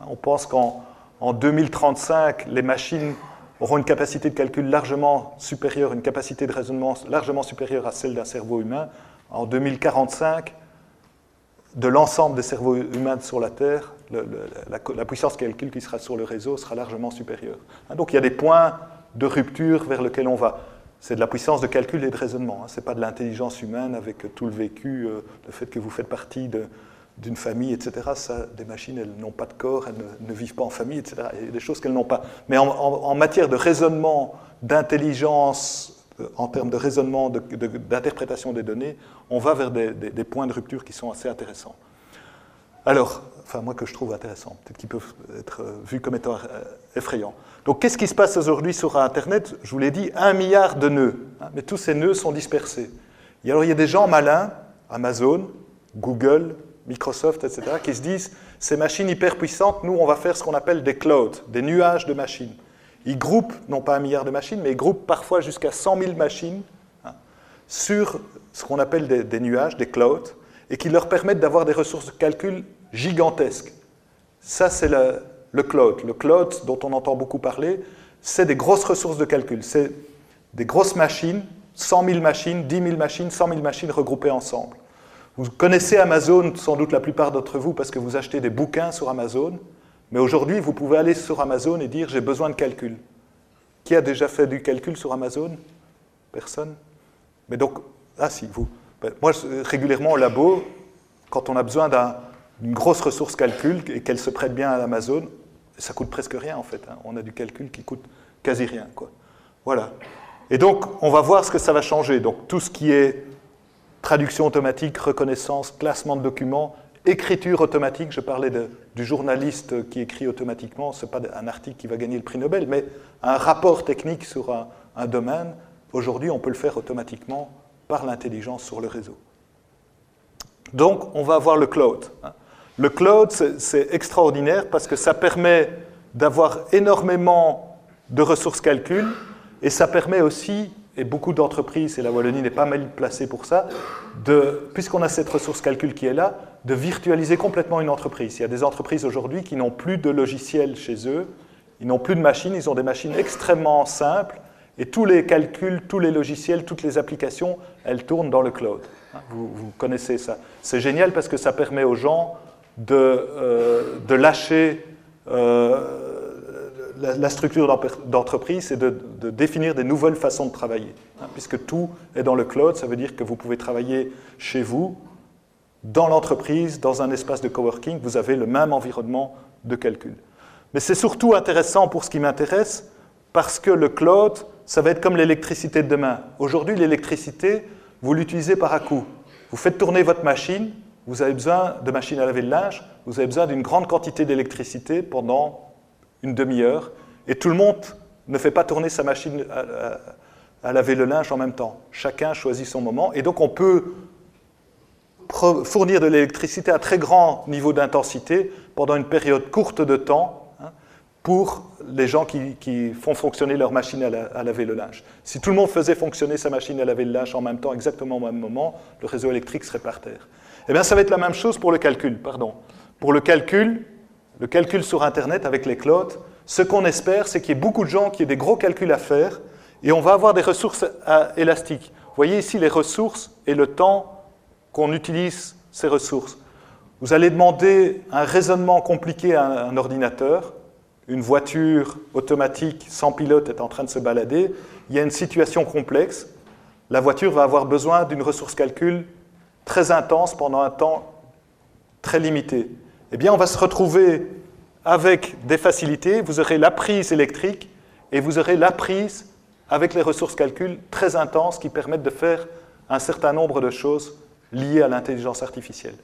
On pense qu'en 2035, les machines auront une capacité de calcul largement supérieure, une capacité de raisonnement largement supérieure à celle d'un cerveau humain. En 2045, de l'ensemble des cerveaux humains sur la Terre, la, puissance de calcul qui sera sur le réseau sera largement supérieure. Donc il y a des points de rupture vers lesquels on va. C'est de la puissance de calcul et de raisonnement. Hein. Ce n'est pas de l'intelligence humaine avec tout le vécu, euh, le fait que vous faites partie d'une famille, etc. Des machines, elles n'ont pas de corps, elles ne, vivent pas en famille, etc. Il y a des choses qu'elles n'ont pas. Mais en, matière de raisonnement, d'intelligence, euh, en termes de raisonnement, d'interprétation des données, on va vers des, points de rupture qui sont assez intéressants. Alors, enfin moi que je trouve intéressant, peut-être qu'ils peuvent être euh, vus comme étant effrayants. Donc qu'est-ce qui se passe aujourd'hui sur Internet? Je vous l'ai dit, un milliard de nœuds. Hein, mais tous ces nœuds sont dispersés. Et alors il y a des gens malins, Amazon, Google, Microsoft, etc., qui se disent, ces machines hyper puissantes, nous, on va faire ce qu'on appelle des clouds, des nuages de machines. Ils groupent, non pas un milliard de machines, mais ils groupent parfois jusqu'à 100 000 machines hein, sur ce qu'on appelle des, nuages, des clouds, et qui leur permettent d'avoir des ressources de calcul gigantesques. Ça, c'est le, cloud. Le cloud, dont on entend beaucoup parler, c'est des grosses ressources de calcul. C'est des grosses machines, 100 000 machines, 10 000 machines, 100 000 machines regroupées ensemble. Vous connaissez Amazon, sans doute la plupart d'entre vous, parce que vous achetez des bouquins sur Amazon. Mais aujourd'hui, vous pouvez aller sur Amazon et dire j'ai besoin de calcul. Qui a déjà fait du calcul sur Amazon? Personne? Mais donc, ah si, vous. Ben, moi, régulièrement au labo, quand on a besoin d'une grosse ressource calcul et qu'elle se prête bien à Amazon, ça coûte presque rien en fait. Hein. On a du calcul qui coûte quasi rien. Quoi. Voilà. Et donc, on va voir ce que ça va changer. Donc, tout ce qui est traduction automatique, reconnaissance, classement de documents, écriture automatique. Je parlais du journaliste qui écrit automatiquement. Ce n'est pas un article qui va gagner le prix Nobel, mais un rapport technique sur un, domaine. Aujourd'hui, on peut le faire automatiquement par l'intelligence sur le réseau. Donc, on va avoir le cloud. Hein. Le cloud, c'est extraordinaire parce que ça permet d'avoir énormément de ressources calcul et ça permet aussi, et beaucoup d'entreprises, et la Wallonie n'est pas mal placée pour ça, puisqu'on a cette ressource calcul qui est là, de virtualiser complètement une entreprise. Il y a des entreprises aujourd'hui qui n'ont plus de logiciels chez eux, ils n'ont plus de machines, ils ont des machines extrêmement simples et tous les calculs, tous les logiciels, toutes les applications, elles tournent dans le cloud. Vous, vous connaissez ça. C'est génial parce que ça permet aux gens de, euh, de lâcher euh, la, structure d'entreprise et de, définir des nouvelles façons de travailler. Hein, puisque tout est dans le cloud, ça veut dire que vous pouvez travailler chez vous, dans l'entreprise, dans un espace de coworking, vous avez le même environnement de calcul. Mais c'est surtout intéressant pour ce qui m'intéresse, parce que le cloud, ça va être comme l'électricité de demain. Aujourd'hui, l'électricité, vous l'utilisez par à coup. Vous faites tourner votre machine, vous avez besoin de machines à laver le linge, vous avez besoin d'une grande quantité d'électricité pendant une demi-heure, et tout le monde ne fait pas tourner sa machine à, laver le linge en même temps. Chacun choisit son moment, et donc on peut fournir de l'électricité à très grand niveau d'intensité pendant une période courte de temps hein, pour les gens qui, font fonctionner leur machine à, laver le linge. Si tout le monde faisait fonctionner sa machine à laver le linge en même temps, exactement au même moment, le réseau électrique serait par terre. Eh bien, ça va être la même chose pour le calcul, pardon. Pour le calcul, le calcul sur Internet avec les clouds, ce qu'on espère, c'est qu'il y ait beaucoup de gens qui aient des gros calculs à faire et on va avoir des ressources élastiques. Vous voyez ici les ressources et le temps qu'on utilise ces ressources. Vous allez demander un raisonnement compliqué à un ordinateur, une voiture automatique sans pilote est en train de se balader, il y a une situation complexe, la voiture va avoir besoin d'une ressource calcul très intense pendant un temps très limité. Eh bien, on va se retrouver avec des facilités, vous aurez la prise électrique et vous aurez la prise avec les ressources calcul très intenses qui permettent de faire un certain nombre de choses liées à l'intelligence artificielle.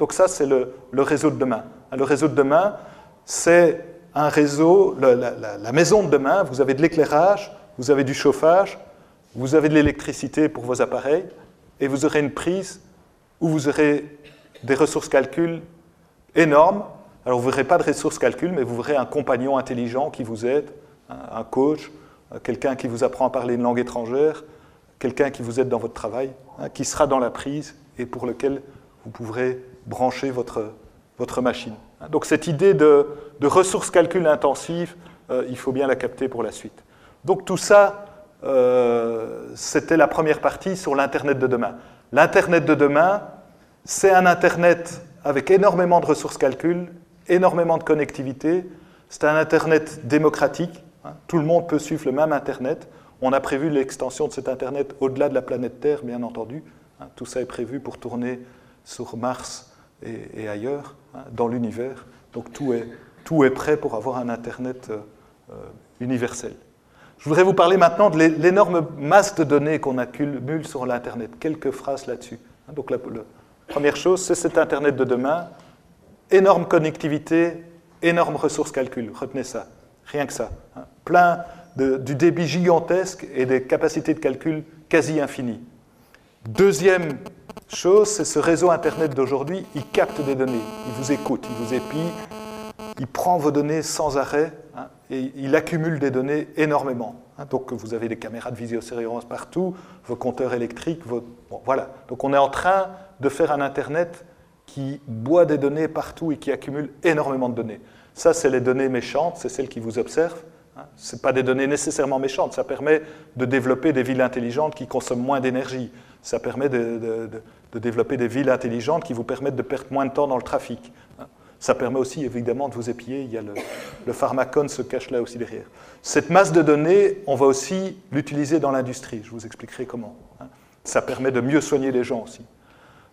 Donc ça, c'est le, réseau de demain. Le réseau de demain, c'est un réseau, la, maison de demain, vous avez de l'éclairage, vous avez du chauffage, vous avez de l'électricité pour vos appareils, et vous aurez une prise où vous aurez des ressources calcul énormes. Alors vous n'aurez pas de ressources calcul, mais vous aurez un compagnon intelligent qui vous aide, un coach, quelqu'un qui vous apprend à parler une langue étrangère, quelqu'un qui vous aide dans votre travail, hein, qui sera dans la prise et pour lequel vous pourrez brancher votre, votre machine. Donc cette idée de, ressources calcul intensives, euh, il faut bien la capter pour la suite. Donc tout ça, euh, c'était la première partie sur l'Internet de demain. L'Internet de demain, c'est un Internet avec énormément de ressources calcul, énormément de connectivité. C'est un Internet démocratique. Hein. Tout le monde peut suivre le même Internet. On a prévu l'extension de cet Internet au-delà de la planète Terre, bien entendu. Hein. Tout ça est prévu pour tourner sur Mars et ailleurs. Hein, dans l'univers. Donc tout est, prêt pour avoir un Internet euh, euh, universel. Je voudrais vous parler maintenant de l'énorme masse de données qu'on accumule sur l'Internet. Quelques phrases là-dessus. Hein, donc la, première chose, c'est cet Internet de demain. Énorme connectivité, énorme ressources calcul. Retenez ça. Rien que ça. Hein. Plein de, du débit gigantesque et des capacités de calcul quasi infinies. Deuxième chose, c'est ce réseau Internet d'aujourd'hui, il capte des données, il vous écoute, il vous épie, il prend vos données sans arrêt et il accumule des données énormément. Hein. donc vous avez des caméras de visiosurveillance partout, vos compteurs électriques, voilà. Donc on est en train de faire un Internet qui boit des données partout et qui accumule énormément de données. Ça, c'est les données méchantes, c'est celles qui vous observent. Hein. Ce pas des données nécessairement méchantes, ça permet de développer des villes intelligentes qui consomment moins d'énergie. Ça permet de, développer des villes intelligentes qui vous permettent de perdre moins de temps dans le trafic. Hein. Ça permet aussi évidemment de vous épier, il y a le, pharmacone se cache là aussi derrière. Cette masse de données, on va aussi l'utiliser dans l'industrie, je vous expliquerai comment. Hein. Ça permet de mieux soigner les gens aussi.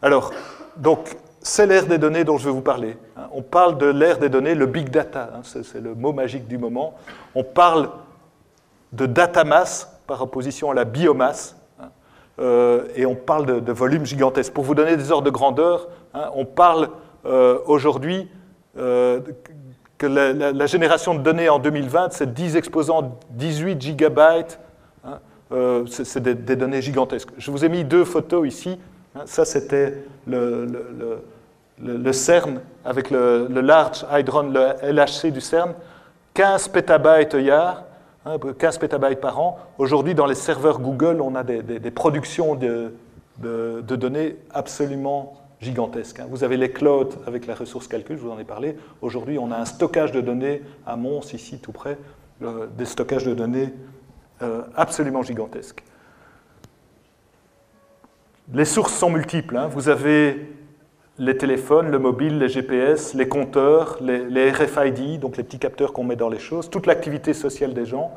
Alors, donc, c'est l'ère des données dont je vais vous parler. Hein. On parle de l'ère des données, le big data, c'est le mot magique du moment. On parle de data mass par opposition à la biomasse. Euh, et on parle de, de, volumes gigantesques. Pour vous donner des ordres de grandeur, hein, on parle euh, aujourd'hui euh, que la, génération de données en 2020, c'est 10 exposants 18 gigabytes. Hein, c'est des, données gigantesques. Je vous ai mis deux photos ici. Hein, ça, c'était le, CERN avec le, Large Hadron, le LHC du CERN. 15 pétabytes IAR. 15 hein, pétabytes par an. Aujourd'hui, dans les serveurs Google, on a des, productions de, données absolument gigantesques. Hein. Vous avez les clouds avec la ressource calcul, je vous en ai parlé. Aujourd'hui, on a un stockage de données à Mons, ici tout près, des stockages de données euh, absolument gigantesques. Les sources sont multiples. Hein. Vous avez les téléphones, le mobile, les GPS, les compteurs, les, RFID, donc les petits capteurs qu'on met dans les choses, toute l'activité sociale des gens.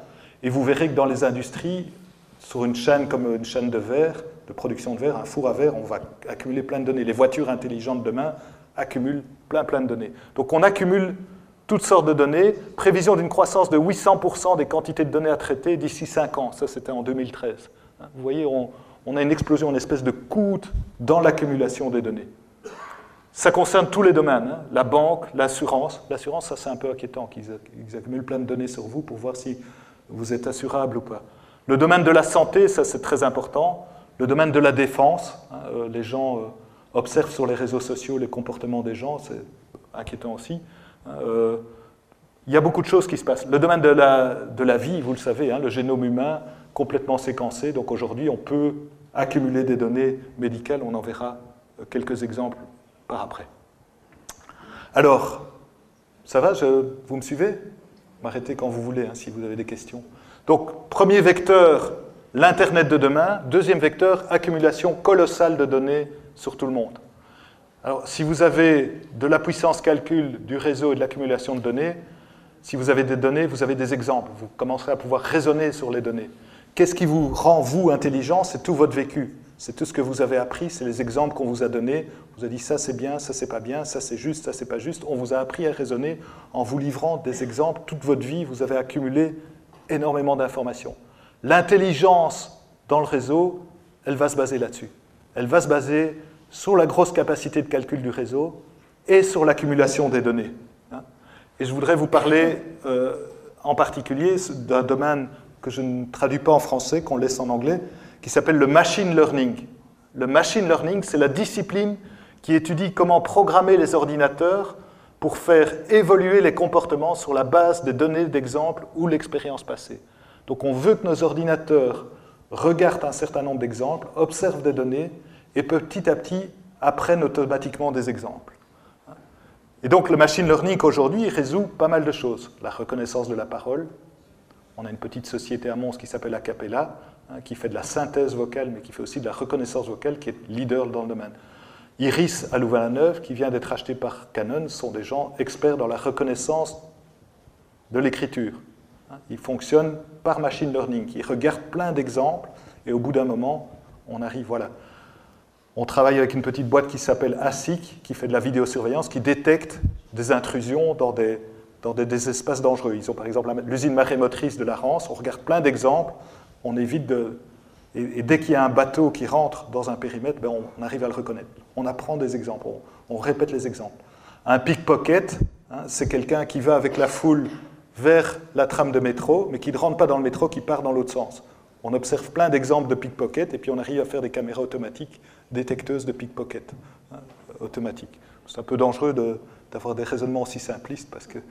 Et vous verrez que dans les industries, sur une chaîne comme une chaîne de verre, de production de verre, un four à verre, on va accumuler plein de données. Les voitures intelligentes demain accumulent plein plein de données. Donc on accumule toutes sortes de données, prévision d'une croissance de 800% des quantités de données à traiter d'ici 5 ans, ça c'était en 2013. Vous voyez, on, on a une explosion, une espèce de coût dans l'accumulation des données. Ça concerne tous les domaines, hein. la banque, l'assurance. L'assurance, ça c'est un peu inquiétant qu'ils accumulent plein de données sur vous pour voir si vous êtes assurable ou pas. Le domaine de la santé, ça c'est très important. Le domaine de la défense, hein, euh, les gens euh, observe sur les réseaux sociaux les comportements des gens, c'est inquiétant aussi. Euh, il y a beaucoup de choses qui se passent. Le domaine de la, de la vie, vous le savez, hein, le génome humain complètement séquencé, donc aujourd'hui on peut accumuler des données médicales, on en verra quelques exemples par après. Alors, ça va, vous me suivez? M'arrêtez quand vous voulez, hein, si vous avez des questions. Donc, premier vecteur, l'Internet de demain. Deuxième vecteur, accumulation colossale de données sur tout le monde. Alors, si vous avez de la puissance calcul du réseau et de l'accumulation de données, si vous avez des données, vous avez des exemples. Vous commencerez à pouvoir raisonner sur les données. Qu'est-ce qui vous rend, vous, intelligent? C'est tout votre vécu. C'est tout ce que vous avez appris, c'est les exemples qu'on vous a donnés. On vous a dit ça c'est bien, ça c'est pas bien, ça c'est juste, ça c'est pas juste. On vous a appris à raisonner en vous livrant des exemples. Toute votre vie, vous avez accumulé énormément d'informations. L'intelligence dans le réseau, elle va se baser là-dessus. Elle va se baser sur la grosse capacité de calcul du réseau et sur l'accumulation des données. Hein. Et je voudrais vous parler euh, en particulier d'un domaine que je ne traduis pas en français, qu'on laisse en anglais, qui s'appelle le machine learning. Le machine learning, c'est la discipline qui étudie comment programmer les ordinateurs pour faire évoluer les comportements sur la base des données d'exemples ou l'expérience passée. Donc on veut que nos ordinateurs regardent un certain nombre d'exemples, observent des données et petit à petit apprennent automatiquement des exemples. Et donc le machine learning aujourd'hui résout pas mal de choses. La reconnaissance de la parole. On a une petite société à Mons qui s'appelle Acapella, hein, qui fait de la synthèse vocale, mais qui fait aussi de la reconnaissance vocale, qui est leader dans le domaine. Iris à Louvain-la-Neuve, qui vient d'être acheté par Canon, sont des gens experts dans la reconnaissance de l'écriture. Ils fonctionnent par machine learning. Ils regardent plein d'exemples et au bout d'un moment, on arrive, voilà. On travaille avec une petite boîte qui s'appelle ASIC, qui fait de la vidéosurveillance, qui détecte des intrusions dans des, dans des, espaces dangereux. Ils ont par exemple l'usine marémotrice de la Rance, on regarde plein d'exemples, on évite de... Et, dès qu'il y a un bateau qui rentre dans un périmètre, ben on, arrive à le reconnaître. On apprend des exemples, on, répète les exemples. Un pickpocket, hein, c'est quelqu'un qui va avec la foule vers la trame de métro, mais qui ne rentre pas dans le métro, qui part dans l'autre sens. On observe plein d'exemples de pickpocket et puis on arrive à faire des caméras automatiques détecteuses de pickpocket hein, automatiques. C'est un peu dangereux d'avoir des raisonnements aussi simplistes parce qu'il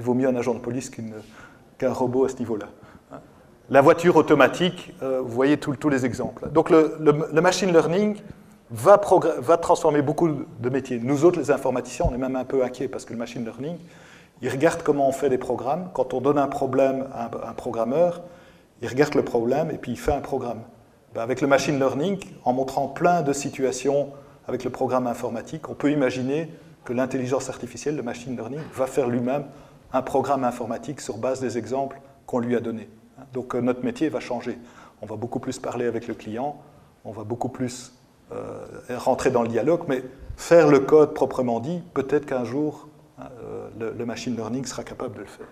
vaut mieux un agent de police qu'un robot à ce niveau-là. Hein. La voiture automatique, euh, vous voyez tous les exemples. Donc le, machine learning va, va, transformer beaucoup de métiers. Nous autres, les informaticiens, on est même un peu inquiets parce que le machine learning, il regarde comment on fait des programmes. Quand on donne un problème à un programmeur, il regarde le problème et puis il fait un programme. Ben, avec le machine learning, en montrant plein de situations avec le programme informatique, on peut imaginer que l'intelligence artificielle, le machine learning, va faire lui-même un programme informatique sur base des exemples qu'on lui a donnés. Donc euh, notre métier va changer. On va beaucoup plus parler avec le client, on va beaucoup plus euh, rentrer dans le dialogue, mais faire le code proprement dit, peut-être qu'un jour, euh, le machine learning sera capable de le faire.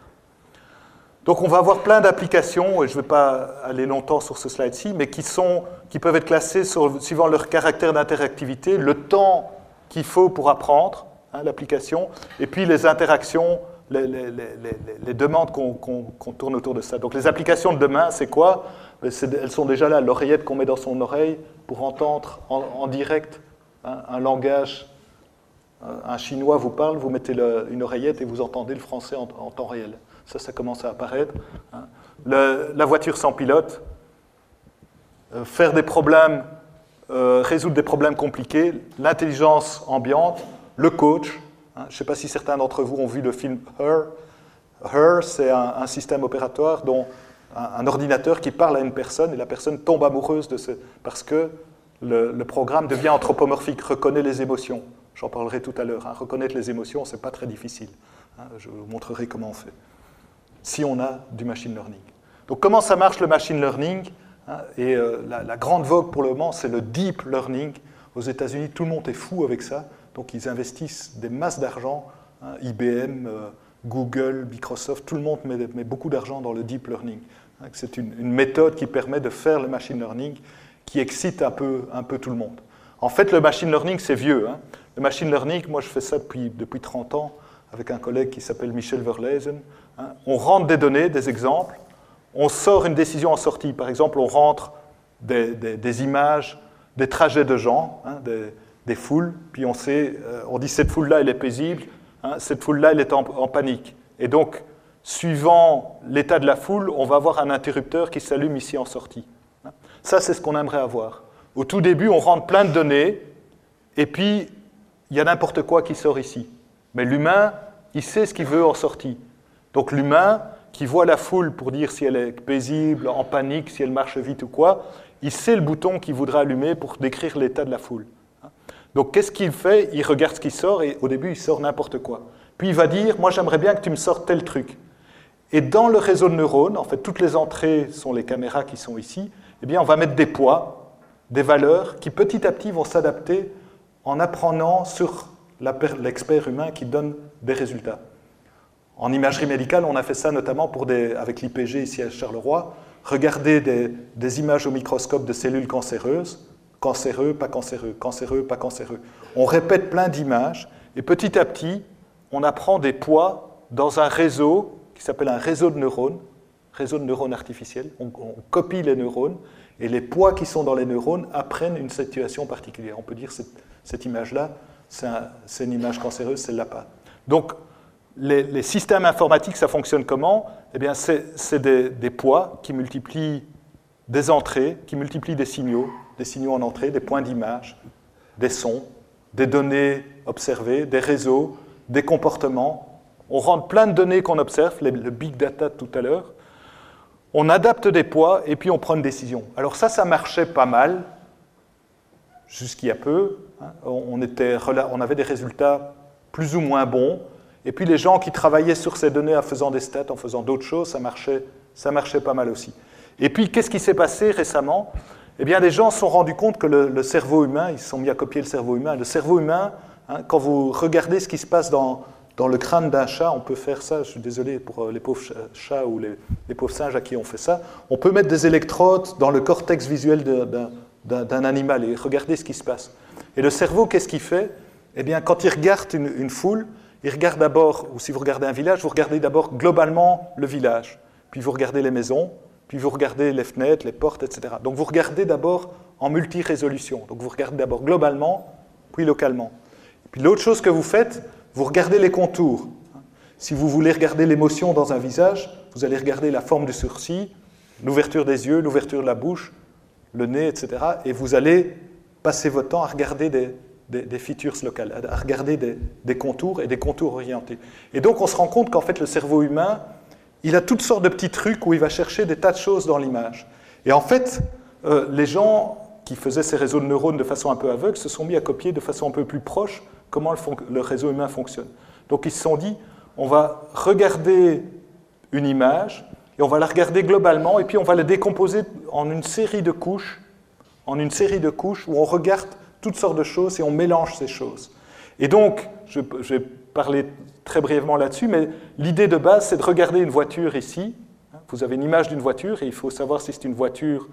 Donc on va avoir plein d'applications, et je ne vais pas aller longtemps sur ce slide-ci, mais qui, sont, qui peuvent être classées suivant leur caractère d'interactivité, le temps qu'il faut pour apprendre hein, l'application, et puis les interactions, les, demandes qu'on tourne autour de ça. Donc les applications de demain, c'est quoi? Ben, Elles sont déjà là, l'oreillette qu'on met dans son oreille pour entendre en, direct hein, un langage. Un chinois vous parle, vous mettez une oreillette et vous entendez le français en temps réel. Ça, ça commence à apparaître. Hein. la voiture sans pilote, euh, faire des problèmes, euh, résoudre des problèmes compliqués, l'intelligence ambiante, le coach. Hein. Je ne sais pas si certains d'entre vous ont vu le film Her. Her, c'est un, système opératoire dont un, ordinateur qui parle à une personne et la personne tombe amoureuse de ce, parce que le, programme devient anthropomorphique, reconnaît les émotions. J'en parlerai tout à l'heure. Hein. Reconnaître les émotions, ce n'est pas très difficile. Je vous montrerai comment on fait si on a du machine learning. Donc comment ça marche le machine learning hein, Et euh, la, grande vogue pour le moment, c'est le deep learning. Aux États-Unis, tout le monde est fou avec ça. Donc ils investissent des masses d'argent. Hein, IBM, euh, Google, Microsoft, tout le monde met, beaucoup d'argent dans le deep learning. Hein, c'est une, méthode qui permet de faire le machine learning qui excite un peu tout le monde. En fait, le machine learning, c'est vieux. Machine learning, moi je fais ça depuis, depuis 30 ans avec un collègue qui s'appelle Michel Verlezen. Hein, on rentre des données, des exemples, on sort une décision en sortie. Par exemple, on rentre des, images, des trajets de gens, hein, des, des foules, puis on, sait, euh, on dit cette foule-là, elle est paisible, hein, cette foule-là, elle est en, panique. Et donc, suivant l'état de la foule, on va avoir un interrupteur qui s'allume ici en sortie. Hein. Ça, c'est ce qu'on aimerait avoir. Au tout début, on rentre plein de données, et puis il y a n'importe quoi qui sort ici. Mais l'humain, il sait ce qu'il veut en sortie. Donc l'humain, qui voit la foule pour dire si elle est paisible, en panique, si elle marche vite ou quoi, il sait le bouton qu'il voudra allumer pour décrire l'état de la foule. Donc qu'est-ce qu'il fait? Il regarde ce qui sort et au début il sort n'importe quoi. Puis il va dire, moi j'aimerais bien que tu me sortes tel truc. Et dans le réseau de neurones, en fait toutes les entrées sont les caméras qui sont ici, eh bien on va mettre des poids, des valeurs qui petit à petit vont s'adapter en apprenant sur l'expert humain qui donne des résultats. En imagerie médicale, on a fait ça notamment avec l'IPG ici à Charleroi, regarder des, des images au microscope de cellules cancéreuses cancéreux, pas cancéreux, cancéreux, pas cancéreux. On répète plein d'images et petit à petit, on apprend des poids dans un réseau qui s'appelle un réseau de neurones, réseau de neurones artificiels. On, copie les neurones et les poids qui sont dans les neurones apprennent une situation particulière. On peut dire cette, cette image-là, c'est une image cancéreuse, celle-là pas. Donc, les, systèmes informatiques, ça fonctionne comment? Eh bien, c'est des, poids qui multiplient des entrées, qui multiplient des signaux, des signaux en entrée, des points d'image, des sons, des données observées, des réseaux, des comportements. On rentre plein de données qu'on observe, le big data de tout à l'heure. On adapte des poids et puis on prend une décision. Alors ça, ça marchait pas mal jusqu'il y a peu. Hein. On, avait des résultats plus ou moins bons. Et puis les gens qui travaillaient sur ces données en faisant des stats, en faisant d'autres choses, ça marchait, ça marchait pas mal aussi. Et puis qu'est-ce qui s'est passé récemment? Eh bien, les gens se sont rendus compte que le, cerveau humain, ils se sont mis à copier le cerveau humain. Le cerveau humain, hein, quand vous regardez ce qui se passe dans, dans le crâne d'un chat, on peut faire ça, je suis désolé pour euh, les pauvres chats ou les, les, pauvres singes à qui on fait ça, on peut mettre des électrodes dans le cortex visuel d'un animal et regarder ce qui se passe. Et le cerveau, qu'est-ce qu'il fait? Eh bien, quand il regarde une, une foule, il regarde d'abord, ou si vous regardez un village, vous regardez d'abord globalement le village, puis vous regardez les maisons, puis vous regardez les fenêtres, les portes, etc. Donc vous regardez d'abord en multi-résolution. Donc vous regardez d'abord globalement, puis localement. puis l'autre chose que vous faites, vous regardez les contours. Si vous voulez regarder l'émotion dans un visage, vous allez regarder la forme du sourcil, l'ouverture des yeux, l'ouverture de la bouche, le nez, etc. Et vous allez passer votre temps à regarder des, features locales, à regarder des, des contours et des contours orientés. Et donc on se rend compte qu'en fait le cerveau humain, il a toutes sortes de petits trucs où il va chercher des tas de choses dans l'image. Et en fait, euh, les gens qui faisaient ces réseaux de neurones de façon un peu aveugle se sont mis à copier de façon un peu plus proche comment le, réseau humain fonctionne. Donc ils se sont dit, on va regarder une image et on va la regarder globalement et puis on va la décomposer en une série de couches, en une série de couches où on regarde toutes sortes de choses et on mélange ces choses. Et donc, je, vais parler très brièvement là-dessus, mais l'idée de base, c'est de regarder une voiture ici. Vous avez une image d'une voiture et il faut savoir si c'est une voiture,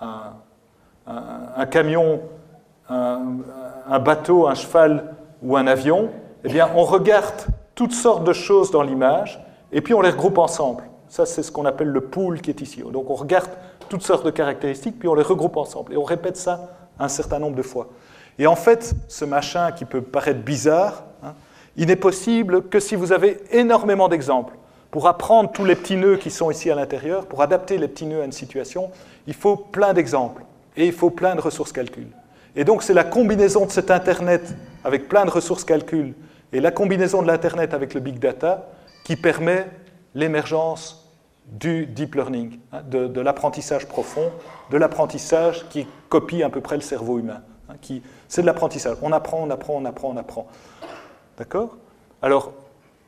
un, camion, un, bateau, un cheval ou un avion. Eh bien, on regarde toutes sortes de choses dans l'image et puis on les regroupe ensemble. Ça, c'est ce qu'on appelle le pool qui est ici. Donc, on regarde toutes sortes de caractéristiques, puis on les regroupe ensemble. Et on répète ça un certain nombre de fois. Et en fait, ce machin qui peut paraître bizarre, hein, il n'est possible que si vous avez énormément d'exemples. Pour apprendre tous les petits nœuds qui sont ici à l'intérieur, pour adapter les petits nœuds à une situation, il faut plein d'exemples et il faut plein de ressources calcul. Et donc c'est la combinaison de cet Internet avec plein de ressources calcul et la combinaison de l'Internet avec le big data qui permet l'émergence du deep learning, hein, de, l'apprentissage profond, de l'apprentissage qui copie à peu près le cerveau humain. Hein, c'est de l'apprentissage. On apprend, on apprend, on apprend, on apprend. D'accord? Alors,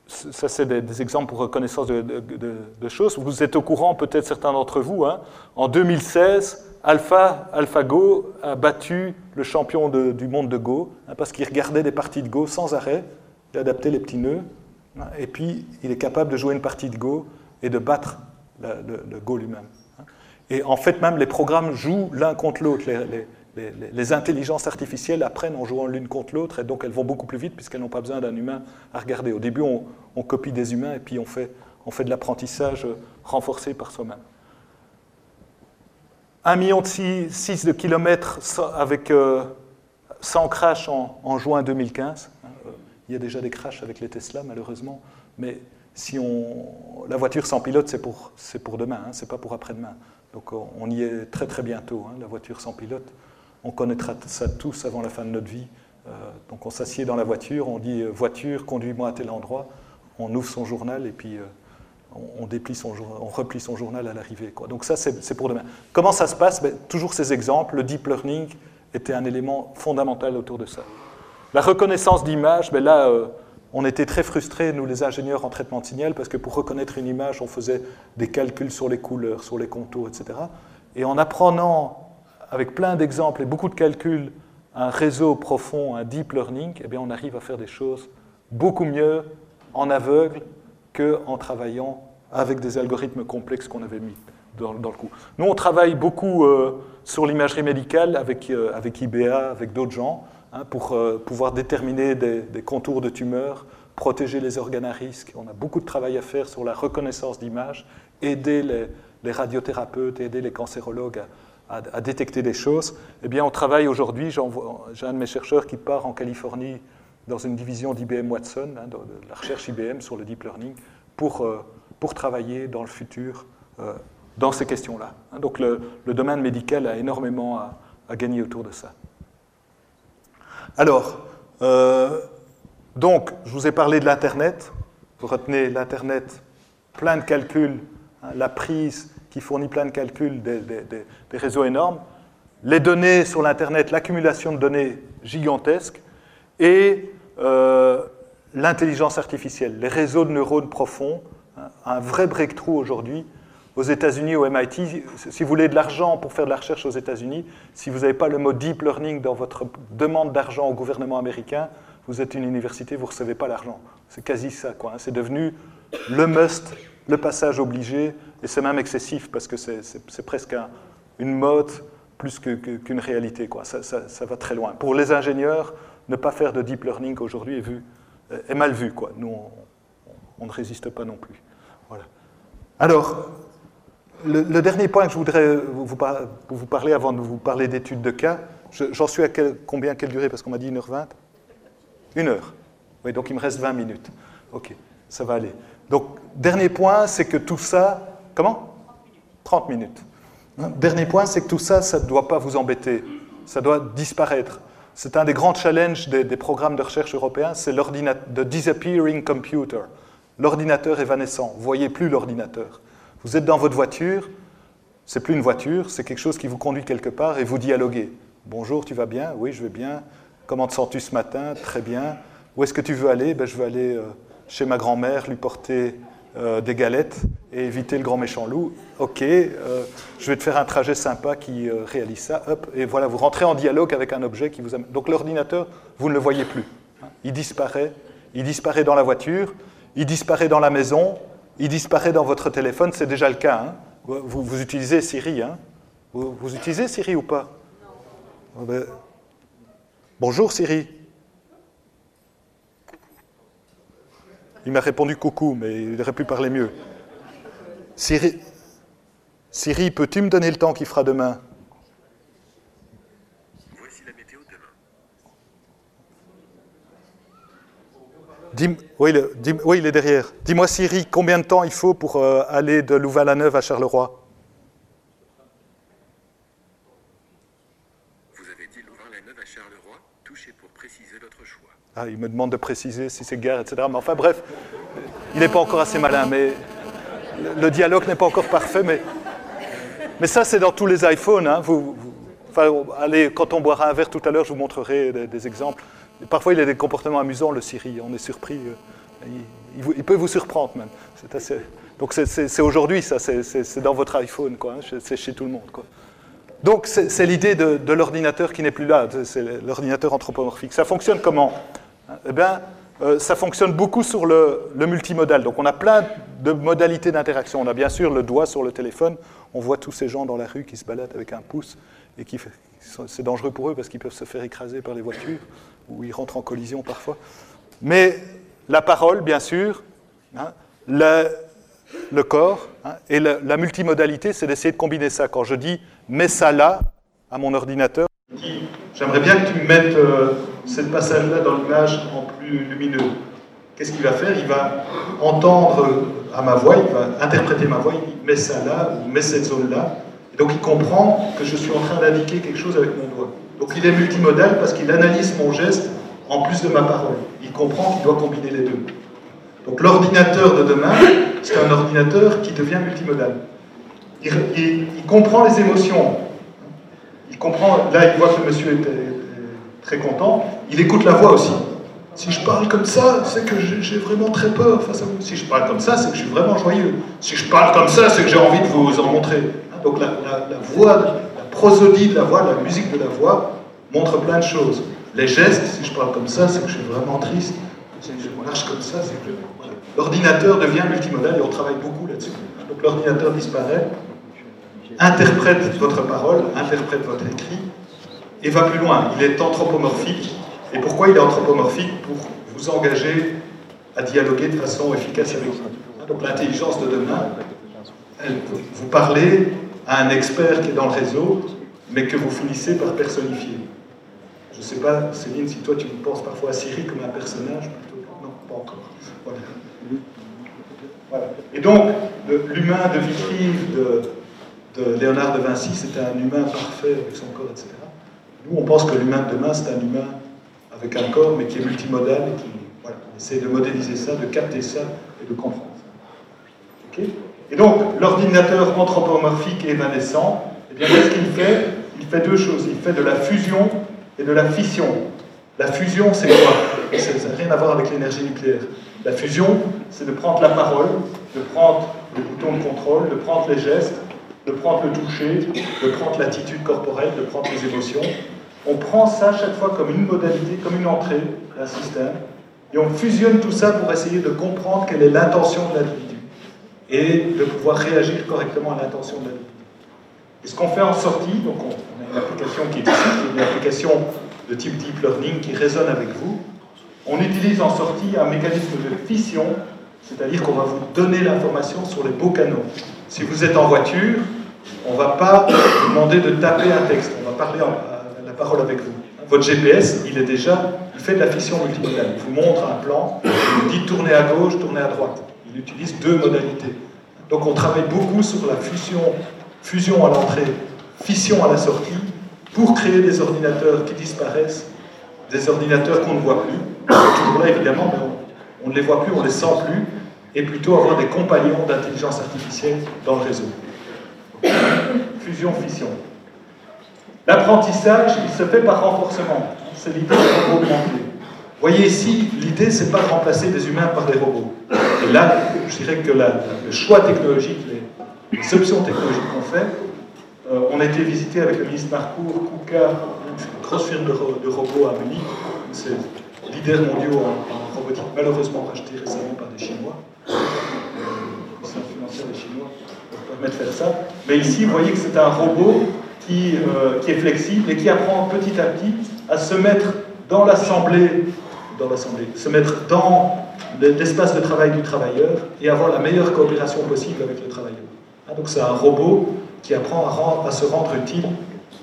ça, c'est des, exemples pour reconnaissance de, choses. Vous êtes au courant, peut-être certains d'entre vous, hein. en 2016, Alpha, AlphaGo a battu le champion du monde de Go, parce qu'il regardait des parties de Go sans arrêt, il adaptait les petits nœuds, et puis il est capable de jouer une partie de Go et de battre le, Go lui-même. Et en fait, même les programmes jouent l'un contre l'autre. les, intelligences artificielles apprennent en jouant l'une contre l'autre et donc elles vont beaucoup plus vite puisqu'elles n'ont pas besoin d'un humain à regarder. Au début, on, copie des humains et puis on fait, on fait de l'apprentissage renforcé par soi-même. Un million de de kilomètres avec, euh, sans crash en, juin 2015. Hein, il y a déjà des crashs avec les Tesla, malheureusement, mais si on, la voiture sans pilote, c'est pour, pour demain, hein, c'est pas pour après-demain. Donc on y est très très bientôt, hein, la voiture sans pilote. On connaîtra ça tous avant la fin de notre vie. Euh, donc on s'assied dans la voiture, on dit euh, voiture, conduis-moi à tel endroit, on ouvre son journal et puis euh, on, déplie son, on replie son journal à l'arrivée. Donc ça, c'est pour demain. Comment ça se passe? Ben, Toujours ces exemples. Le deep learning était un élément fondamental autour de ça. La reconnaissance d'image, ben là, on était très frustrés, nous les ingénieurs en traitement de signal, parce que pour reconnaître une image, on faisait des calculs sur les couleurs, sur les contours, etc. Et en apprenant, avec plein d'exemples et beaucoup de calculs, un réseau profond, un deep learning, eh bien, on arrive à faire des choses beaucoup mieux en aveugle qu'en travaillant avec des algorithmes complexes qu'on avait mis dans, le coup. Nous, on travaille beaucoup euh, sur l'imagerie médicale avec, euh, avec IBA, avec d'autres gens. Hein, pour euh, pouvoir déterminer des, contours de tumeurs, protéger les organes à risque. On a beaucoup de travail à faire sur la reconnaissance d'images, aider les, radiothérapeutes, aider les cancérologues à, détecter des choses. Eh bien, on travaille aujourd'hui, j'ai un de mes chercheurs qui part en Californie dans une division d'IBM Watson, hein, la recherche IBM sur le deep learning, pour, euh, pour travailler dans le futur euh, dans ces questions-là. Hein, donc le, domaine médical a énormément à gagner autour de ça. Alors, euh, donc, je vous ai parlé de l'Internet. Vous retenez l'Internet, plein de calculs, hein, la prise qui fournit plein de calculs, des, réseaux énormes. Les données sur l'Internet, l'accumulation de données gigantesques. Et euh, l'intelligence artificielle, les réseaux de neurones profonds. Hein, un vrai breakthrough aujourd'hui aux États-Unis, au MIT, si vous voulez de l'argent pour faire de la recherche aux États-Unis, si vous n'avez pas le mot deep learning dans votre demande d'argent au gouvernement américain, vous êtes une université, vous ne recevez pas l'argent. C'est quasi ça, quoi. Hein. C'est devenu le must, le passage obligé, et c'est même excessif parce que c'est presque une mode plus qu'une réalité, quoi. Ça, va très loin. Pour les ingénieurs, ne pas faire de deep learning aujourd'hui est mal vu, quoi. Nous, on, on ne résiste pas non plus. Voilà. Alors, le, dernier point que je voudrais vous, parler avant de vous parler d'études de cas, j'en suis à combien, quelle durée? Parce qu'on m'a dit 1h20 Une heure. Oui, donc il me reste 20 minutes. Ok, ça va aller. Donc, dernier point, c'est que tout ça. Comment? 30 minutes. Hein? Dernier point, c'est que tout ça, ça ne doit pas vous embêter. Ça doit disparaître. C'est un des grands challenges des, programmes de recherche européens, c'est the disappearing computer. L'ordinateur évanescent. Vous voyez plus l'ordinateur. Vous êtes dans votre voiture, c'est plus une voiture, c'est quelque chose qui vous conduit quelque part et vous dialoguez. Bonjour, tu vas bien? Oui, je vais bien. Comment te sens-tu ce matin? Très bien. Où est-ce que tu veux aller? Ben, Je veux aller euh, chez ma grand-mère, lui porter euh, des galettes et éviter le grand méchant loup. Ok, euh, je vais te faire un trajet sympa qui réalise ça. Hop, et voilà, vous rentrez en dialogue avec un objet qui vous amène. Donc l'ordinateur, vous ne le voyez plus. Hein. Il disparaît. Il disparaît dans la voiture, il disparaît dans la maison, il disparaît dans votre téléphone, c'est déjà le cas. Hein. Vous, utilisez Siri. Hein. Vous, utilisez Siri ou pas? Ah ben, Bonjour Siri. Il m'a répondu coucou, mais il aurait pu parler mieux. Siri, Siri peux-tu me donner le temps qu'il fera demain? Oui, oui, il est derrière. Dis-moi, Siri, combien de temps il faut pour euh, aller de Louvain-la-Neuve à Charleroi? Vous avez dit Louvain-la-Neuve à Charleroi, touchez pour préciser votre choix. Ah, il me demande de préciser si c'est gare, etc. Mais enfin, bref, il n'est pas encore assez malin, mais le dialogue n'est pas encore parfait, mais, mais ça, c'est dans tous les iPhones. Hein. Vous, enfin, allez, quand on boira un verre tout à l'heure, je vous montrerai des exemples. Parfois, il a des comportements amusants, le Siri. On est surpris. Euh, il, peut vous surprendre même. Donc, c'est aujourd'hui, ça. C'est dans votre iPhone, quoi. Hein, c'est chez tout le monde, quoi. Donc, c'est l'idée de, l'ordinateur qui n'est plus là. C'est l'ordinateur anthropomorphique. Ça fonctionne comment? Eh bien, euh, ça fonctionne beaucoup sur le, le, multimodal. Donc, on a plein de modalités d'interaction. On a bien sûr le doigt sur le téléphone. On voit tous ces gens dans la rue qui se baladent avec un pouce et qui c'est dangereux pour eux parce qu'ils peuvent se faire écraser par les voitures où ils rentrent en collision parfois. Mais la parole, bien sûr, hein, le, corps, hein, et la, multimodalité, c'est d'essayer de combiner ça. Quand je dis mets ça là, à mon ordinateur, j'aimerais bien que tu me mettes euh, cette passage-là dans l'image en plus lumineux. Qu'est-ce qu'il va faire? Il va entendre à ma voix, il va interpréter ma voix, il met ça là, ou met cette zone-là, et donc il comprend que je suis en train d'indiquer quelque chose avec mon doigt. Donc il est multimodal parce qu'il analyse mon geste en plus de ma parole. Il comprend qu'il doit combiner les deux. Donc l'ordinateur de demain, c'est un ordinateur qui devient multimodal. Il, comprend les émotions. Il comprend, là il voit que le monsieur est, très content, il écoute la voix aussi. Si je parle comme ça, c'est que j'ai vraiment très peur face à vous. Si je parle comme ça, c'est que je suis vraiment joyeux. Si je parle comme ça, c'est que j'ai envie de vous en montrer. Donc la, voix, prosodie de la voix, la musique de la voix montre plein de choses. Les gestes, si je parle comme ça, c'est que je suis vraiment triste. Si je marche comme ça, c'est que l'ordinateur devient multimodal et on travaille beaucoup là-dessus. Donc l'ordinateur disparaît, interprète votre parole, interprète votre écrit et va plus loin. Il est anthropomorphique. Et pourquoi il est anthropomorphique? Pour vous engager à dialoguer de façon efficace avec vous. Donc l'intelligence de demain, elle, vous parlez à un expert qui est dans le réseau, mais que vous finissez par personnifier. Je ne sais pas, Céline, si toi tu penses parfois à Siri comme un personnage plutôt. Non, pas encore. Et donc, l'humain de Vitry de, Léonard de Vinci, c'était un humain parfait avec son corps, etc. Nous, on pense que l'humain de demain, c'est un humain avec un corps, mais qui est multimodal et qui essaie de modéliser ça, de capter ça et de comprendre ça. Et donc, l'ordinateur anthropomorphique et évanescent, eh qu'est-ce qu'il fait? Il fait deux choses. Il fait de la fusion et de la fission. La fusion, c'est quoi? Ça n'a rien à voir avec l'énergie nucléaire. La fusion, c'est de prendre la parole, de prendre le bouton de contrôle, de prendre les gestes, de prendre le toucher, de prendre l'attitude corporelle, de prendre les émotions. On prend ça chaque fois comme une modalité, comme une entrée d'un système, et on fusionne tout ça pour essayer de comprendre quelle est l'intention de l'individu et de pouvoir réagir correctement à l'intention de l'individu. Et ce qu'on fait en sortie, donc on, a une application qui est ici, une application de type deep learning qui résonne avec vous. On utilise en sortie un mécanisme de fission, c'est-à-dire qu'on va vous donner l'information sur les beaux canaux. Si vous êtes en voiture, on ne va pas vous demander de taper un texte, on va parler la parole avec vous. Votre GPS, il est déjà, il fait de la fission multimodale. Il vous montre un plan, il vous dit tournez à gauche, tournez à droite. Il utilise deux modalités. Donc on travaille beaucoup sur la fusion fusion à l'entrée, fission à la sortie, pour créer des ordinateurs qui disparaissent, des ordinateurs qu'on ne voit plus, toujours là évidemment, mais on, ne les voit plus, on ne les sent plus, et plutôt avoir des compagnons d'intelligence artificielle dans le réseau. Fusion, fission. L'apprentissage, il se fait par renforcement. C'est l'idée de augmenter. Voyez ici, l'idée, c'est pas de remplacer des humains par des robots. Et là, je dirais que le choix technologique, les options technologiques qu'on fait. Euh, on a été visité avec le ministre Marcourt, KUKA, une grosse firme de, robots à Munich, c'est leader mondiaux en, robotique, malheureusement racheté récemment par des Chinois. Euh, influencé des Chinois pour permettre de faire ça. Mais ici, vous voyez que c'est un robot euh, qui est flexible et qui apprend petit à petit à se mettre dans l'assemblée, dans l'assemblée, se mettre dans l'espace de travail du travailleur et avoir la meilleure coopération possible avec le travailleur. Ah, donc c'est un robot qui apprend à, se rendre utile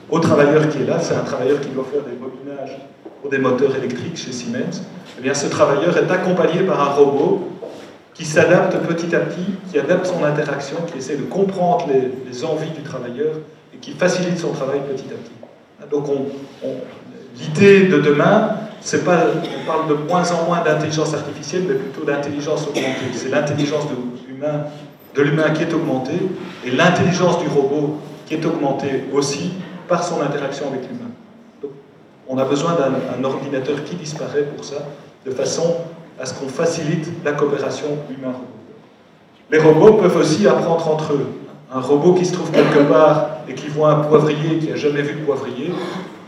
au travailleur qui est là. C'est un travailleur qui doit faire des bobinages pour des moteurs électriques chez Siemens. Eh bien, ce travailleur est accompagné par un robot qui s'adapte petit à petit, qui adapte son interaction, qui essaie de comprendre les, envies du travailleur et qui facilite son travail petit à petit. Ah, donc l'idée de demain, c'est pas, on parle de moins en moins d'intelligence artificielle, mais plutôt d'intelligence augmentée. C'est l'intelligence de l'humain de l'humain qui est augmenté et l'intelligence du robot qui est augmentée aussi par son interaction avec l'humain. On a besoin d'un ordinateur qui disparaît pour ça, de façon à ce qu'on facilite la coopération humain-robot. Les robots peuvent aussi apprendre entre eux. Un robot qui se trouve quelque part et qui voit un poivrier qui n'a jamais vu de poivrier,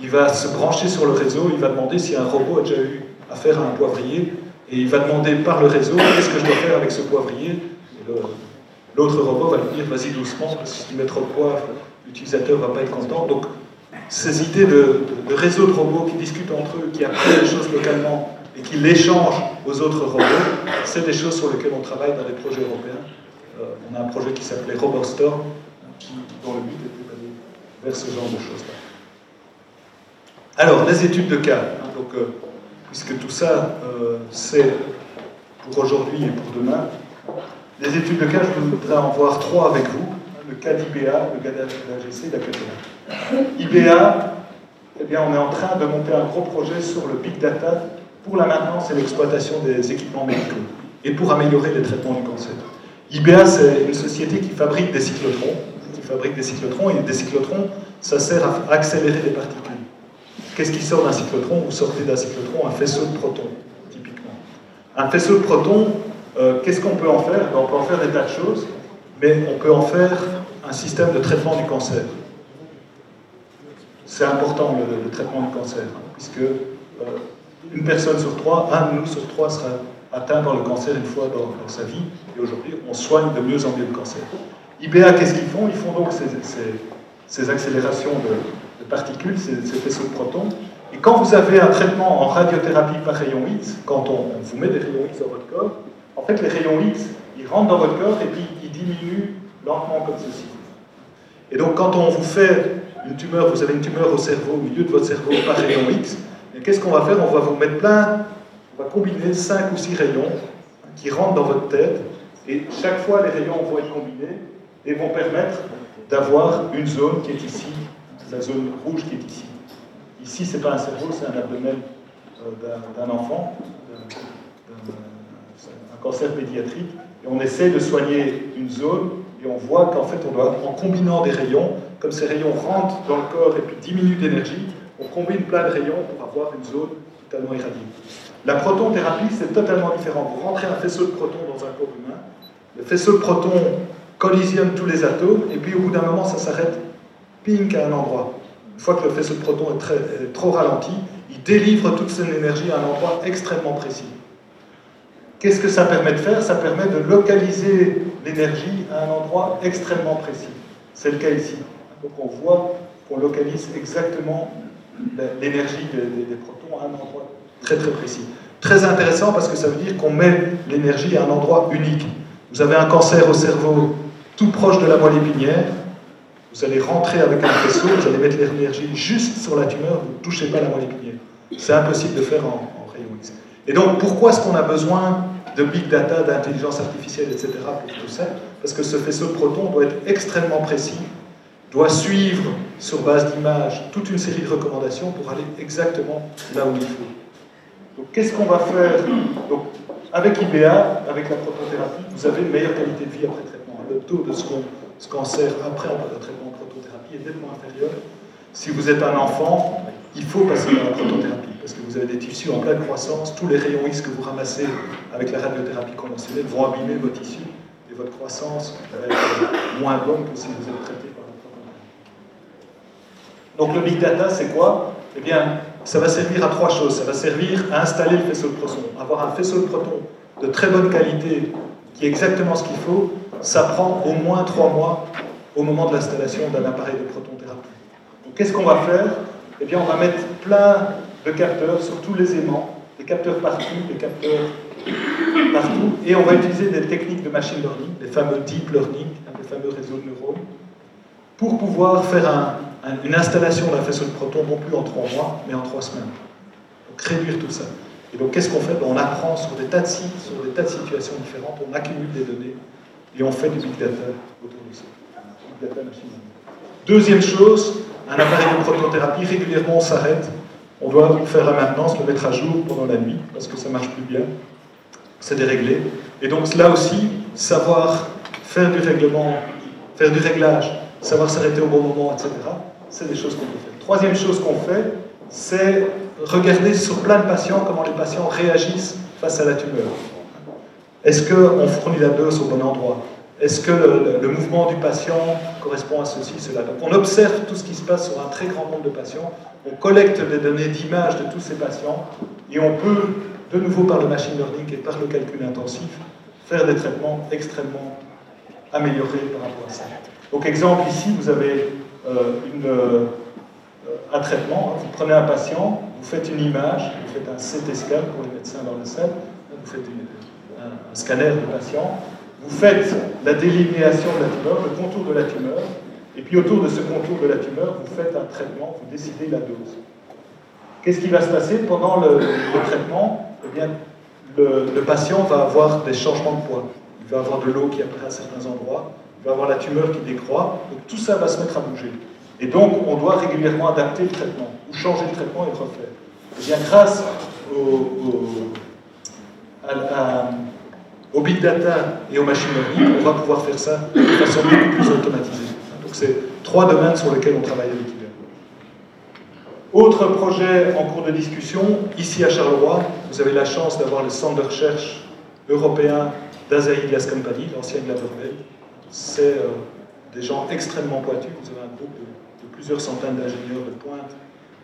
il va se brancher sur le réseau, il va demander si un robot a déjà eu affaire à un poivrier, et il va demander par le réseau qu'est-ce que je dois faire avec ce poivrier? L'autre robot va lui dire vas-y doucement, parce que si tu mets trop de poids, l'utilisateur ne va pas être content. Donc, ces idées de, réseau de robots qui discutent entre eux, qui apprennent les choses localement et qui l'échangent aux autres robots, c'est des choses sur lesquelles on travaille dans les projets européens. Euh, on a un projet qui s'appelait RobotStorm, qui, dont le but était d'aller vers ce genre de choses-là. Alors, les études de cas. Hein, donc, euh, puisque tout ça, euh, c'est pour aujourd'hui et pour demain. Les études de cas, je voudrais en voir trois avec vous. Le cas d'IBA, le cas d'AGC et la IBA, eh bien, on est en train de monter un gros projet sur le big data pour la maintenance et l'exploitation des équipements médicaux et pour améliorer les traitements du cancer. IBA, c'est une société qui fabrique des cyclotrons, qui fabrique des cyclotrons, et des cyclotrons, ça sert à accélérer les particules. Qu'est-ce qui sort d'un cyclotron Vous sortez d'un cyclotron un faisceau de protons, typiquement. Un faisceau de protons, euh, qu'est-ce qu'on peut en faire? Ben, On peut en faire des tas de choses, mais on peut en faire un système de traitement du cancer. C'est important le, traitement du cancer, hein, puisque euh, une personne sur trois, un de nous sur trois sera atteint par le cancer une fois dans, sa vie, et aujourd'hui on soigne de mieux en mieux le cancer. IBA, qu'est-ce qu'ils font? Ils font donc ces, accélérations de, particules, ces, faisceaux de protons, et quand vous avez un traitement en radiothérapie par rayon X, quand on, vous met des rayons X dans votre corps, en fait les rayons X, ils rentrent dans votre corps et puis ils diminuent lentement comme ceci. Et donc quand on vous fait une tumeur, vous avez une tumeur au cerveau, au milieu de votre cerveau par rayon X, qu'est-ce qu'on va faire? On va vous mettre plein, on va combiner 5 ou 6 rayons qui rentrent dans votre tête, et chaque fois les rayons vont être combinés et vont permettre d'avoir une zone qui est ici, la zone rouge qui est ici. Ici, ce n'est pas un cerveau, c'est un abdomen euh, d'un enfant, un cancer pédiatrique, et on essaie de soigner une zone, et on voit qu'en fait, on doit, en combinant des rayons, comme ces rayons rentrent dans le corps et puis diminuent d'énergie, on combine plein de rayons pour avoir une zone totalement irradiée. La protothérapie, c'est totalement différent. Vous rentrez un faisceau de protons dans un corps humain, le faisceau de protons collisionne tous les atomes, et puis au bout d'un moment, ça s'arrête pink à un endroit. Une fois que le faisceau de protons est, très, est trop ralenti, il délivre toute son énergie à un endroit extrêmement précis. Qu'est-ce que ça permet de faire? Ça permet de localiser l'énergie à un endroit extrêmement précis. C'est le cas ici. Donc on voit qu'on localise exactement l'énergie des, protons à un endroit très très précis. Très intéressant parce que ça veut dire qu'on met l'énergie à un endroit unique. Vous avez un cancer au cerveau tout proche de la moelle épinière, vous allez rentrer avec un faisceau, vous allez mettre l'énergie juste sur la tumeur, vous ne touchez pas la épinière. C'est impossible de faire en, en rayon X. Et donc pourquoi est-ce qu'on a besoin de big data, d'intelligence artificielle, etc. pour tout ça? Parce que ce faisceau de protons doit être extrêmement précis doit suivre sur base d'images toute une série de recommandations pour aller exactement là où il faut. Donc qu'est-ce qu'on va faire? Avec IBA, avec la protothérapie, vous avez une meilleure qualité de vie après traitement. Le taux de ce, cancer après un traitement en protothérapie est nettement inférieur. Si vous êtes un enfant, il faut passer par la protothérapie parce que vous avez des tissus en pleine croissance. Tous les rayons X que vous ramassez avec la radiothérapie conventionnelle vont abîmer vos tissus et votre croissance va être moins bonne que si vous êtes traité donc le big data, c'est quoi? Eh bien, ça va servir à trois choses. Ça va servir à installer le faisceau de protons. Avoir un faisceau de protons de très bonne qualité, qui est exactement ce qu'il faut, ça prend au moins trois mois au moment de l'installation d'un appareil de protothérapie. Donc qu'est-ce qu'on va faire? Eh bien, on va mettre plein de capteurs sur tous les aimants, des capteurs partout, des capteurs partout, et on va utiliser des techniques de machine learning, les fameux deep learning, les fameux réseaux de neurones, pour pouvoir faire un, une installation d'un faisceau de protons non plus en trois mois, mais en trois semaines. Donc réduire tout ça. Et donc qu'est-ce qu'on fait? Ben, On apprend sur des tas de sites, sur des tas de situations différentes, on accumule des données et on fait du big data autour de ça. Deuxième chose, un appareil de protothérapie, régulièrement on s'arrête, on doit faire la maintenance, le mettre à jour pendant la nuit, parce que ça marche plus bien, c'est déréglé. Et donc là aussi, savoir faire du faire du réglage, savoir s'arrêter au bon moment, etc c'est des choses qu'on peut faire. Troisième chose qu'on fait, c'est regarder sur plein de patients comment les patients réagissent face à la tumeur. Est-ce qu'on fournit la dose au bon endroit? Est-ce que le, mouvement du patient correspond à ceci, cela? Donc on observe tout ce qui se passe sur un très grand nombre de patients, on collecte des données d'image de tous ces patients et on peut, de nouveau par le machine learning et par le calcul intensif, faire des traitements extrêmement améliorés par rapport à ça. Donc exemple ici, vous avez euh, une, un traitement. Vous prenez un patient, vous faites une image, vous faites un CT scan pour les médecins dans la salle, vous faites un, scanner du patient, vous faites la délimitation de la tumeur, le contour de la tumeur, et puis autour de ce contour de la tumeur, vous faites un traitement, vous décidez la dose. Qu'est-ce qui va se passer pendant le, le traitement? Eh bien, le, le, patient va avoir des changements de poids. Il va avoir de l'eau qui apparaît à certains endroits, il va avoir la tumeur qui décroît, donc tout ça va se mettre à bouger. Et donc, on doit régulièrement adapter le traitement, ou changer le traitement et le refaire. Eh bien, grâce au, au, au, big data et aux machines learning, on va pouvoir faire ça de façon beaucoup plus automatisée. Donc, c'est trois domaines sur lesquels on travaille avec. Autre projet en cours de discussion, ici à Charleroi, vous avez la chance d'avoir le centre de recherche européen d'Azaï Glass Company, l'ancien Glaverville. C'est euh, des gens extrêmement pointus. Vous avez un groupe de plusieurs centaines d'ingénieurs de pointe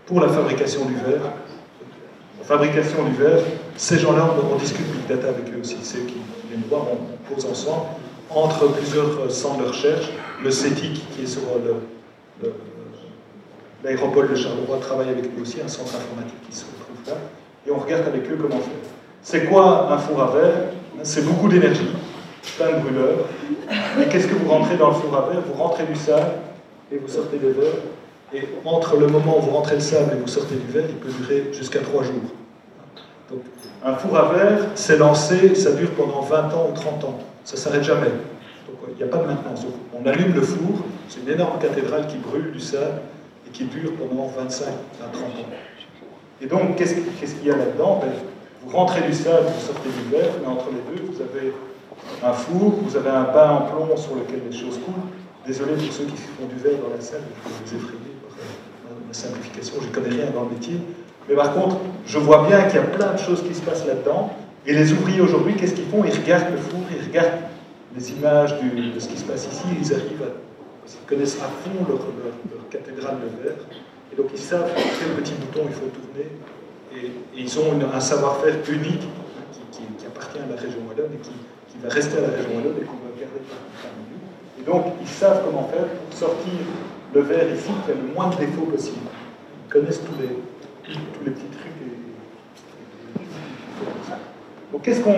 pour la fabrication du verre. La fabrication du verre, ces gens-là, on, discute big data avec eux aussi. C'est qui viennent voir, on, pose ensemble entre plusieurs centres de recherche. Le CETIC, qui est sur le L'aéropole de Charleroi travaille avec nous aussi, un centre informatique qui se retrouve là, et on regarde avec eux comment faire. C'est quoi un four à verre? C'est beaucoup d'énergie, plein de brûleurs. Et qu'est-ce que vous rentrez dans le four à verre? Vous rentrez du sable et vous sortez des verres. Et entre le moment où vous rentrez le sable et vous sortez du verre, il peut durer jusqu'à 3 jours. Donc, un four à verre, c'est lancé, ça dure pendant 20 ans ou 30 ans. Ça ne s'arrête jamais. Donc, il n'y a pas de maintenance. On allume le four, c'est une énorme cathédrale qui brûle du sable et qui dure pendant 25 à 30 ans. Et donc, qu'est-ce qu'il y a là-dedans? Ben, Vous rentrez du sable, vous sortez du verre, mais entre les deux, vous avez un four, vous avez un bain en plomb sur lequel les choses coulent. Désolé pour ceux qui font du verre dans la salle, je vais vous effrayer par ma simplification, je ne connais rien dans le métier. Mais par contre, je vois bien qu'il y a plein de choses qui se passent là-dedans. Et les ouvriers aujourd'hui, qu'est-ce qu'ils font? Ils regardent le four, ils regardent les images de ce qui se passe ici, ils arrivent à ils connaissent à fond leur, cathédrale de verre, et donc ils savent quel petit bouton il faut tourner, et, ils ont un savoir-faire unique qui, appartient à la région wallonne et qui, qui, va rester à la région wallonne et qu'on va garder parmi nous. Et donc ils savent comment faire pour sortir le verre ici qui a le moins de défauts possible. Ils connaissent tous les, tous les petits trucs. Et, donc qu'est-ce qu'on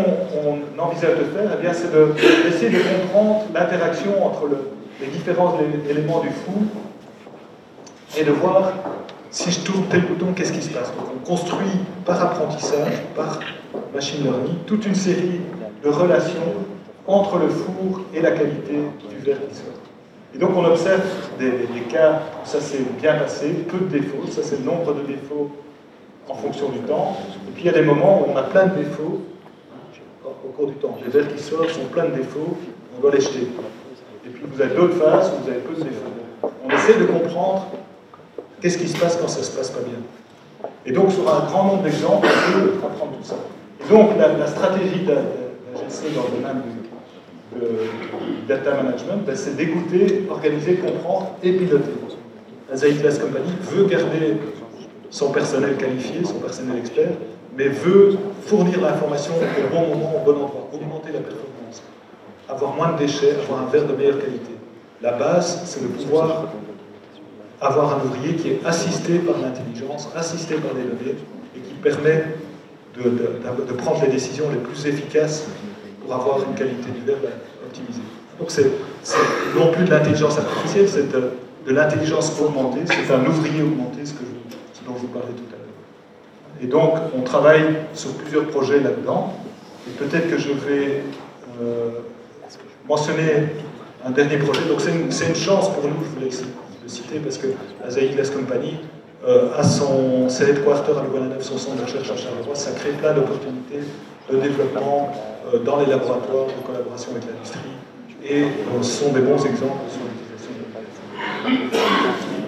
envisage de faire? Eh bien c'est d'essayer de, de comprendre l'interaction entre le, les différents éléments du four et de voir si je tourne tel bouton, qu'est-ce qui se passe? Donc on construit par apprentissage, par machine learning, toute une série de relations entre le four et la qualité du verre qui sort. Et donc on observe des, cas où ça s'est bien passé, peu de défauts, ça c'est le nombre de défauts en fonction du temps. Et puis il y a des moments où on a plein de défauts au cours du temps. Les verres qui sortent sont plein de défauts, on doit les jeter. Et puis vous avez d'autres phases où vous avez peu de défauts. On essaie de comprendre qu'est-ce qui se passe quand ça se passe pas bien. Et donc sur un grand nombre d'exemples, on peut apprendre tout ça. Et donc la, stratégie d'AGC dans le domaine du, de, data management, ben, c'est d'écouter, organiser, comprendre et piloter. La Glass Company veut garder son personnel qualifié, son personnel expert, mais veut fournir l'information au bon moment, au bon endroit, augmenter la performance avoir moins de déchets, avoir un verre de meilleure qualité. La base, c'est de pouvoir avoir un ouvrier qui est assisté par l'intelligence, assisté par les données, et qui permet de, prendre les décisions les plus efficaces avoir une qualité du verre optimisée. Donc c'est non plus de l'intelligence artificielle, c'est de, de l'intelligence augmentée, c'est un ouvrier augmenté, ce, ce dont je vous parlais tout à l'heure. Et donc on travaille sur plusieurs projets là-dedans, et peut-être que je vais... Euh, mentionner un dernier projet. Donc c'est une, une, chance pour nous, je voulais le citer, parce que la Zaïd Glass Company euh, a son, ses headquarters à Louvain-la-Neuve, son centre de recherche à Charleroi, ça crée plein d'opportunités de développement euh, dans les laboratoires, de collaboration avec l'industrie, et euh, ce sont des bons exemples sur l'utilisation de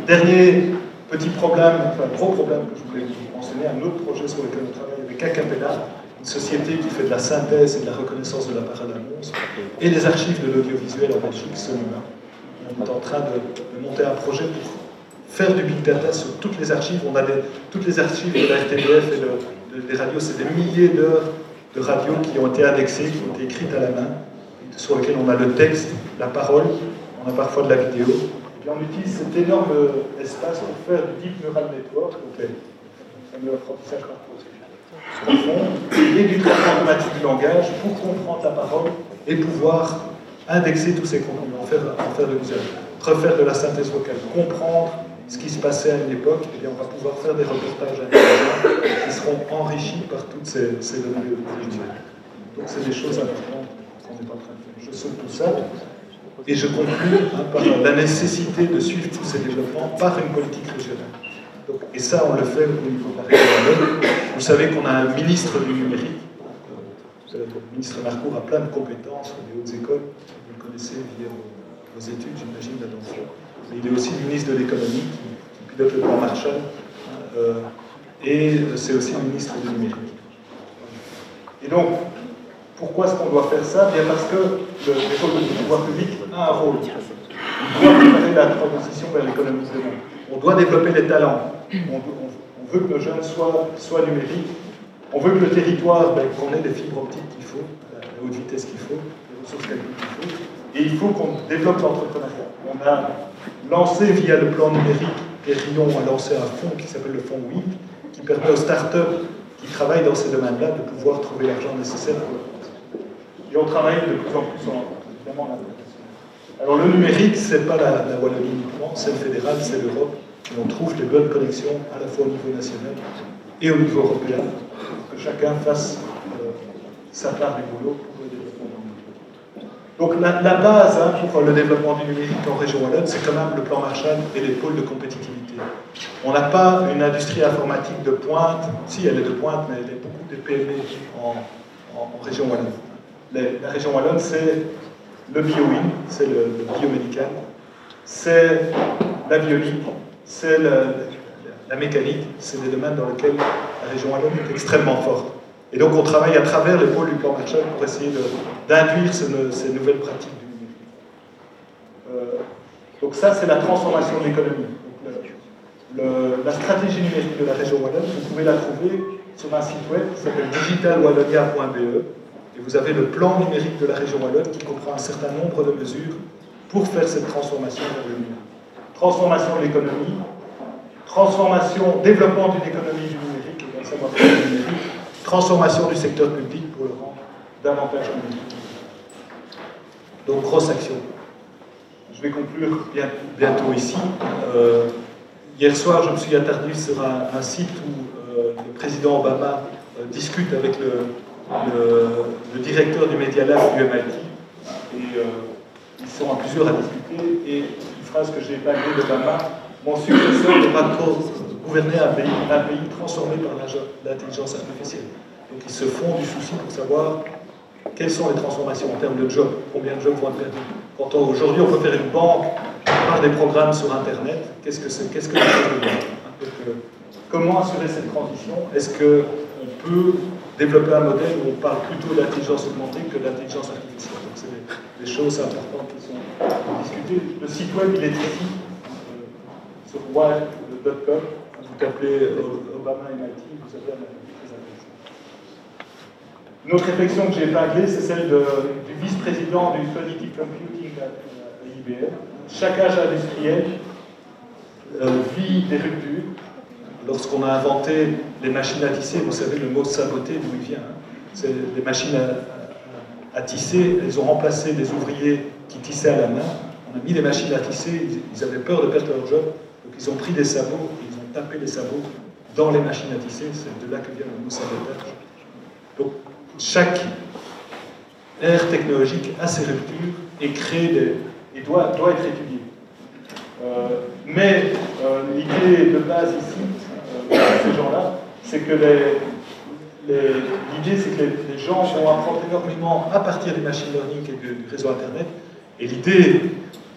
Dernier petit problème, enfin gros problème que je voulais vous mentionner, un autre projet sur lequel on travaille avec Acapella, une société qui fait de la synthèse et de la reconnaissance de l'appareil d'annonce, et les archives de l'audiovisuel en Belgique, Sonoma. On est en train de, de, monter un projet pour faire du big data sur toutes les archives. On a toutes les archives de la RTBF et de, de, des radios, c'est des milliers d'heures de radios qui ont été indexées, qui ont été écrites à la main, sur lesquelles on a le texte, la parole, on a parfois de la vidéo. Et on utilise cet énorme espace pour faire du deep neural network, donc les fameux apprentissage par et du traitement automatique du langage pour comprendre la parole et pouvoir indexer tous ces contenus, en faire, en faire de l'usage, refaire de la synthèse vocale, comprendre ce qui se passait à une époque, et on va pouvoir faire des reportages intéressants qui seront enrichis par toutes ces, données visuelles. Donc c'est des choses importantes qu'on est en train de faire. Je saute tout ça. Et je conclue hein, par la nécessité de suivre tous ces développements par une politique régionale. Et ça, on le fait au niveau de la région. Vous savez qu'on a un ministre du numérique. Euh, le ministre Marcourt a plein de compétences des hautes écoles. Vous le connaissez via vos, études, j'imagine, d'attention. Il est aussi ministre de l'économie qui, pilote le plan Marshall. Euh, et c'est aussi ministre du numérique. Et donc, pourquoi est-ce qu'on doit faire ça? Bien parce que l'école de pouvoir public a un rôle. On doit la transition vers l'économie. On doit développer les talents. On, veut que nos jeunes soient, soient, numériques. On veut que le territoire, ben, qu'on ait les fibres optiques qu'il faut, la haute vitesse qu'il faut, les ressources qu'il faut. Et il faut qu'on développe l'entrepreneuriat. On a lancé via le plan numérique, et Rion a lancé un fonds qui s'appelle le fonds WIP, qui permet aux startups qui travaillent dans ces domaines-là de pouvoir trouver l'argent nécessaire pour et on travaille de plus en plus en, évidemment Alors le numérique, ce n'est pas la, la Wallonie uniquement, c'est le fédéral, c'est l'Europe. Et on trouve les bonnes connexions à la fois au niveau national et au niveau européen, pour que chacun fasse euh, sa part du boulot pour le développement du numérique. Donc la, base hein, pour le développement du numérique en région Wallonne, c'est quand même le plan Marshall et les pôles de compétitivité. On n'a pas une industrie informatique de pointe, si elle est de pointe, mais elle est beaucoup de PME en, région Wallonne la région Wallonne, c'est le bio-win, c'est le, biomédical, c'est la bionique, c'est la, mécanique, c'est des domaines dans lesquels la région Wallonne est extrêmement forte. Et donc on travaille à travers les pôles du plan Marshall pour essayer d'induire ces, nouvelles pratiques du numérique. Euh, donc ça, c'est la transformation de l'économie. La stratégie numérique de la région Wallonne, vous pouvez la trouver sur un site web qui s'appelle digitalwallonia.be et vous avez le plan numérique de la région Wallonne qui comprend un certain nombre de mesures pour faire cette transformation le numérique. Transformation de l'économie, transformation, développement d'une économie du numérique transformation du secteur public davantage. Donc, grosse action. Je vais conclure bientôt ici. Euh, hier soir, je me suis attardé sur un, site où euh, le président Obama euh, discute avec le, directeur du Media Lab du MIT. Et ils sont à plusieurs à discuter. Et une phrase que j'ai épinglée d'Obama Mon successeur ne va gouverner un pays transformé par l'intelligence artificielle. Donc ils se font du souci pour savoir quelles sont les transformations en termes de jobs, combien de jobs vont être perdus? Quand aujourd'hui on peut faire une banque par des programmes sur Internet, qu'est-ce que c'est Qu'est-ce Comment assurer cette transition? Est-ce qu'on peut développer un modèle où on parle plutôt d'intelligence augmentée que d'intelligence artificielle? Donc c'est des, choses importantes qui sont discutées. Le site web, il est ici, euh, sur wild.com. Vous tapez euh, Obama MIT, vous avez un avis très intéressant. Une autre réflexion que j'ai épinglée, c'est celle du vice-président du Cognitive Computing à, IBM. Chaque âge industriel euh, vit des ruptures lorsqu'on a inventé les machines à tisser, vous savez le mot saboter d'où il vient. Hein. c'est des machines à, tisser, elles ont remplacé des ouvriers qui tissaient à la main. On a mis des machines à tisser, ils, avaient peur de perdre leur job, donc ils ont pris des sabots, ils ont tapé les sabots dans les machines à tisser, c'est de là que vient le mot sabotage. Chaque ère technologique a ses ruptures et crée des, et doit, doit être étudiée. Euh, mais euh, l'idée de base ici, ces gens-là, c'est que l'idée, c'est que les, gens vont apprendre énormément à partir du machine learning et du, réseau Internet. Et l'idée,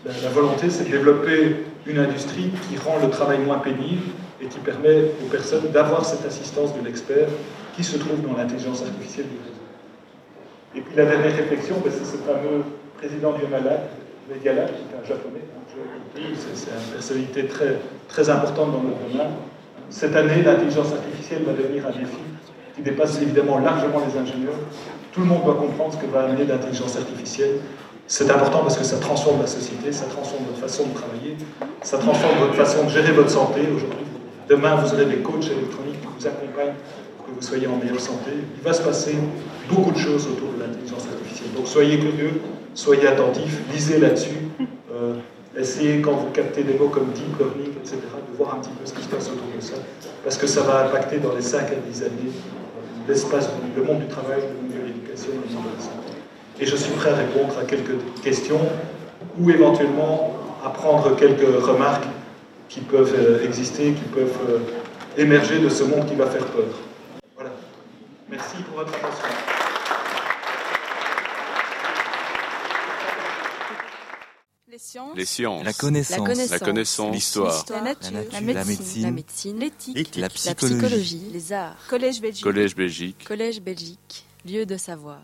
la, volonté, c'est de développer une industrie qui rend le travail moins pénible et qui permet aux personnes d'avoir cette assistance de l'expert qui se trouve dans l'intelligence artificielle du réseau. Et puis la dernière réflexion, ben, c'est ce fameux président du MLA, Medialab, qui est un japonais. C'est une personnalité très, très importante dans notre domaine cette année, l'intelligence artificielle va devenir un défi qui dépasse évidemment largement les ingénieurs. Tout le monde doit comprendre ce que va amener l'intelligence artificielle. C'est important parce que ça transforme la société, ça transforme votre façon de travailler, ça transforme votre façon de gérer votre santé. Aujourd'hui, demain, vous aurez des coachs électroniques qui vous accompagnent pour que vous soyez en meilleure santé. Il va se passer beaucoup de choses autour de l'intelligence artificielle. Donc soyez curieux, soyez attentifs, lisez là-dessus. Euh, essayez, quand vous captez des mots comme deep learning, etc., de voir un petit peu ce qui se passe autour de ça, parce que ça va impacter dans les 5 à 10 années l'espace, le monde du travail, le monde de l'éducation, le monde de la santé. Et je suis prêt à répondre à quelques questions ou éventuellement à prendre quelques remarques qui peuvent euh, exister, qui peuvent euh, émerger de ce monde qui va faire peur. Merci pour votre attention. Les sciences. Les sciences. La connaissance. La connaissance. L'histoire. La nature. La nature, La la médecine. médecine. La médecine. L'éthique. La La psychologie. psychologie. Les arts. Collège Belgique. Collège Belgique. Collège Belgique. Lieu de savoir.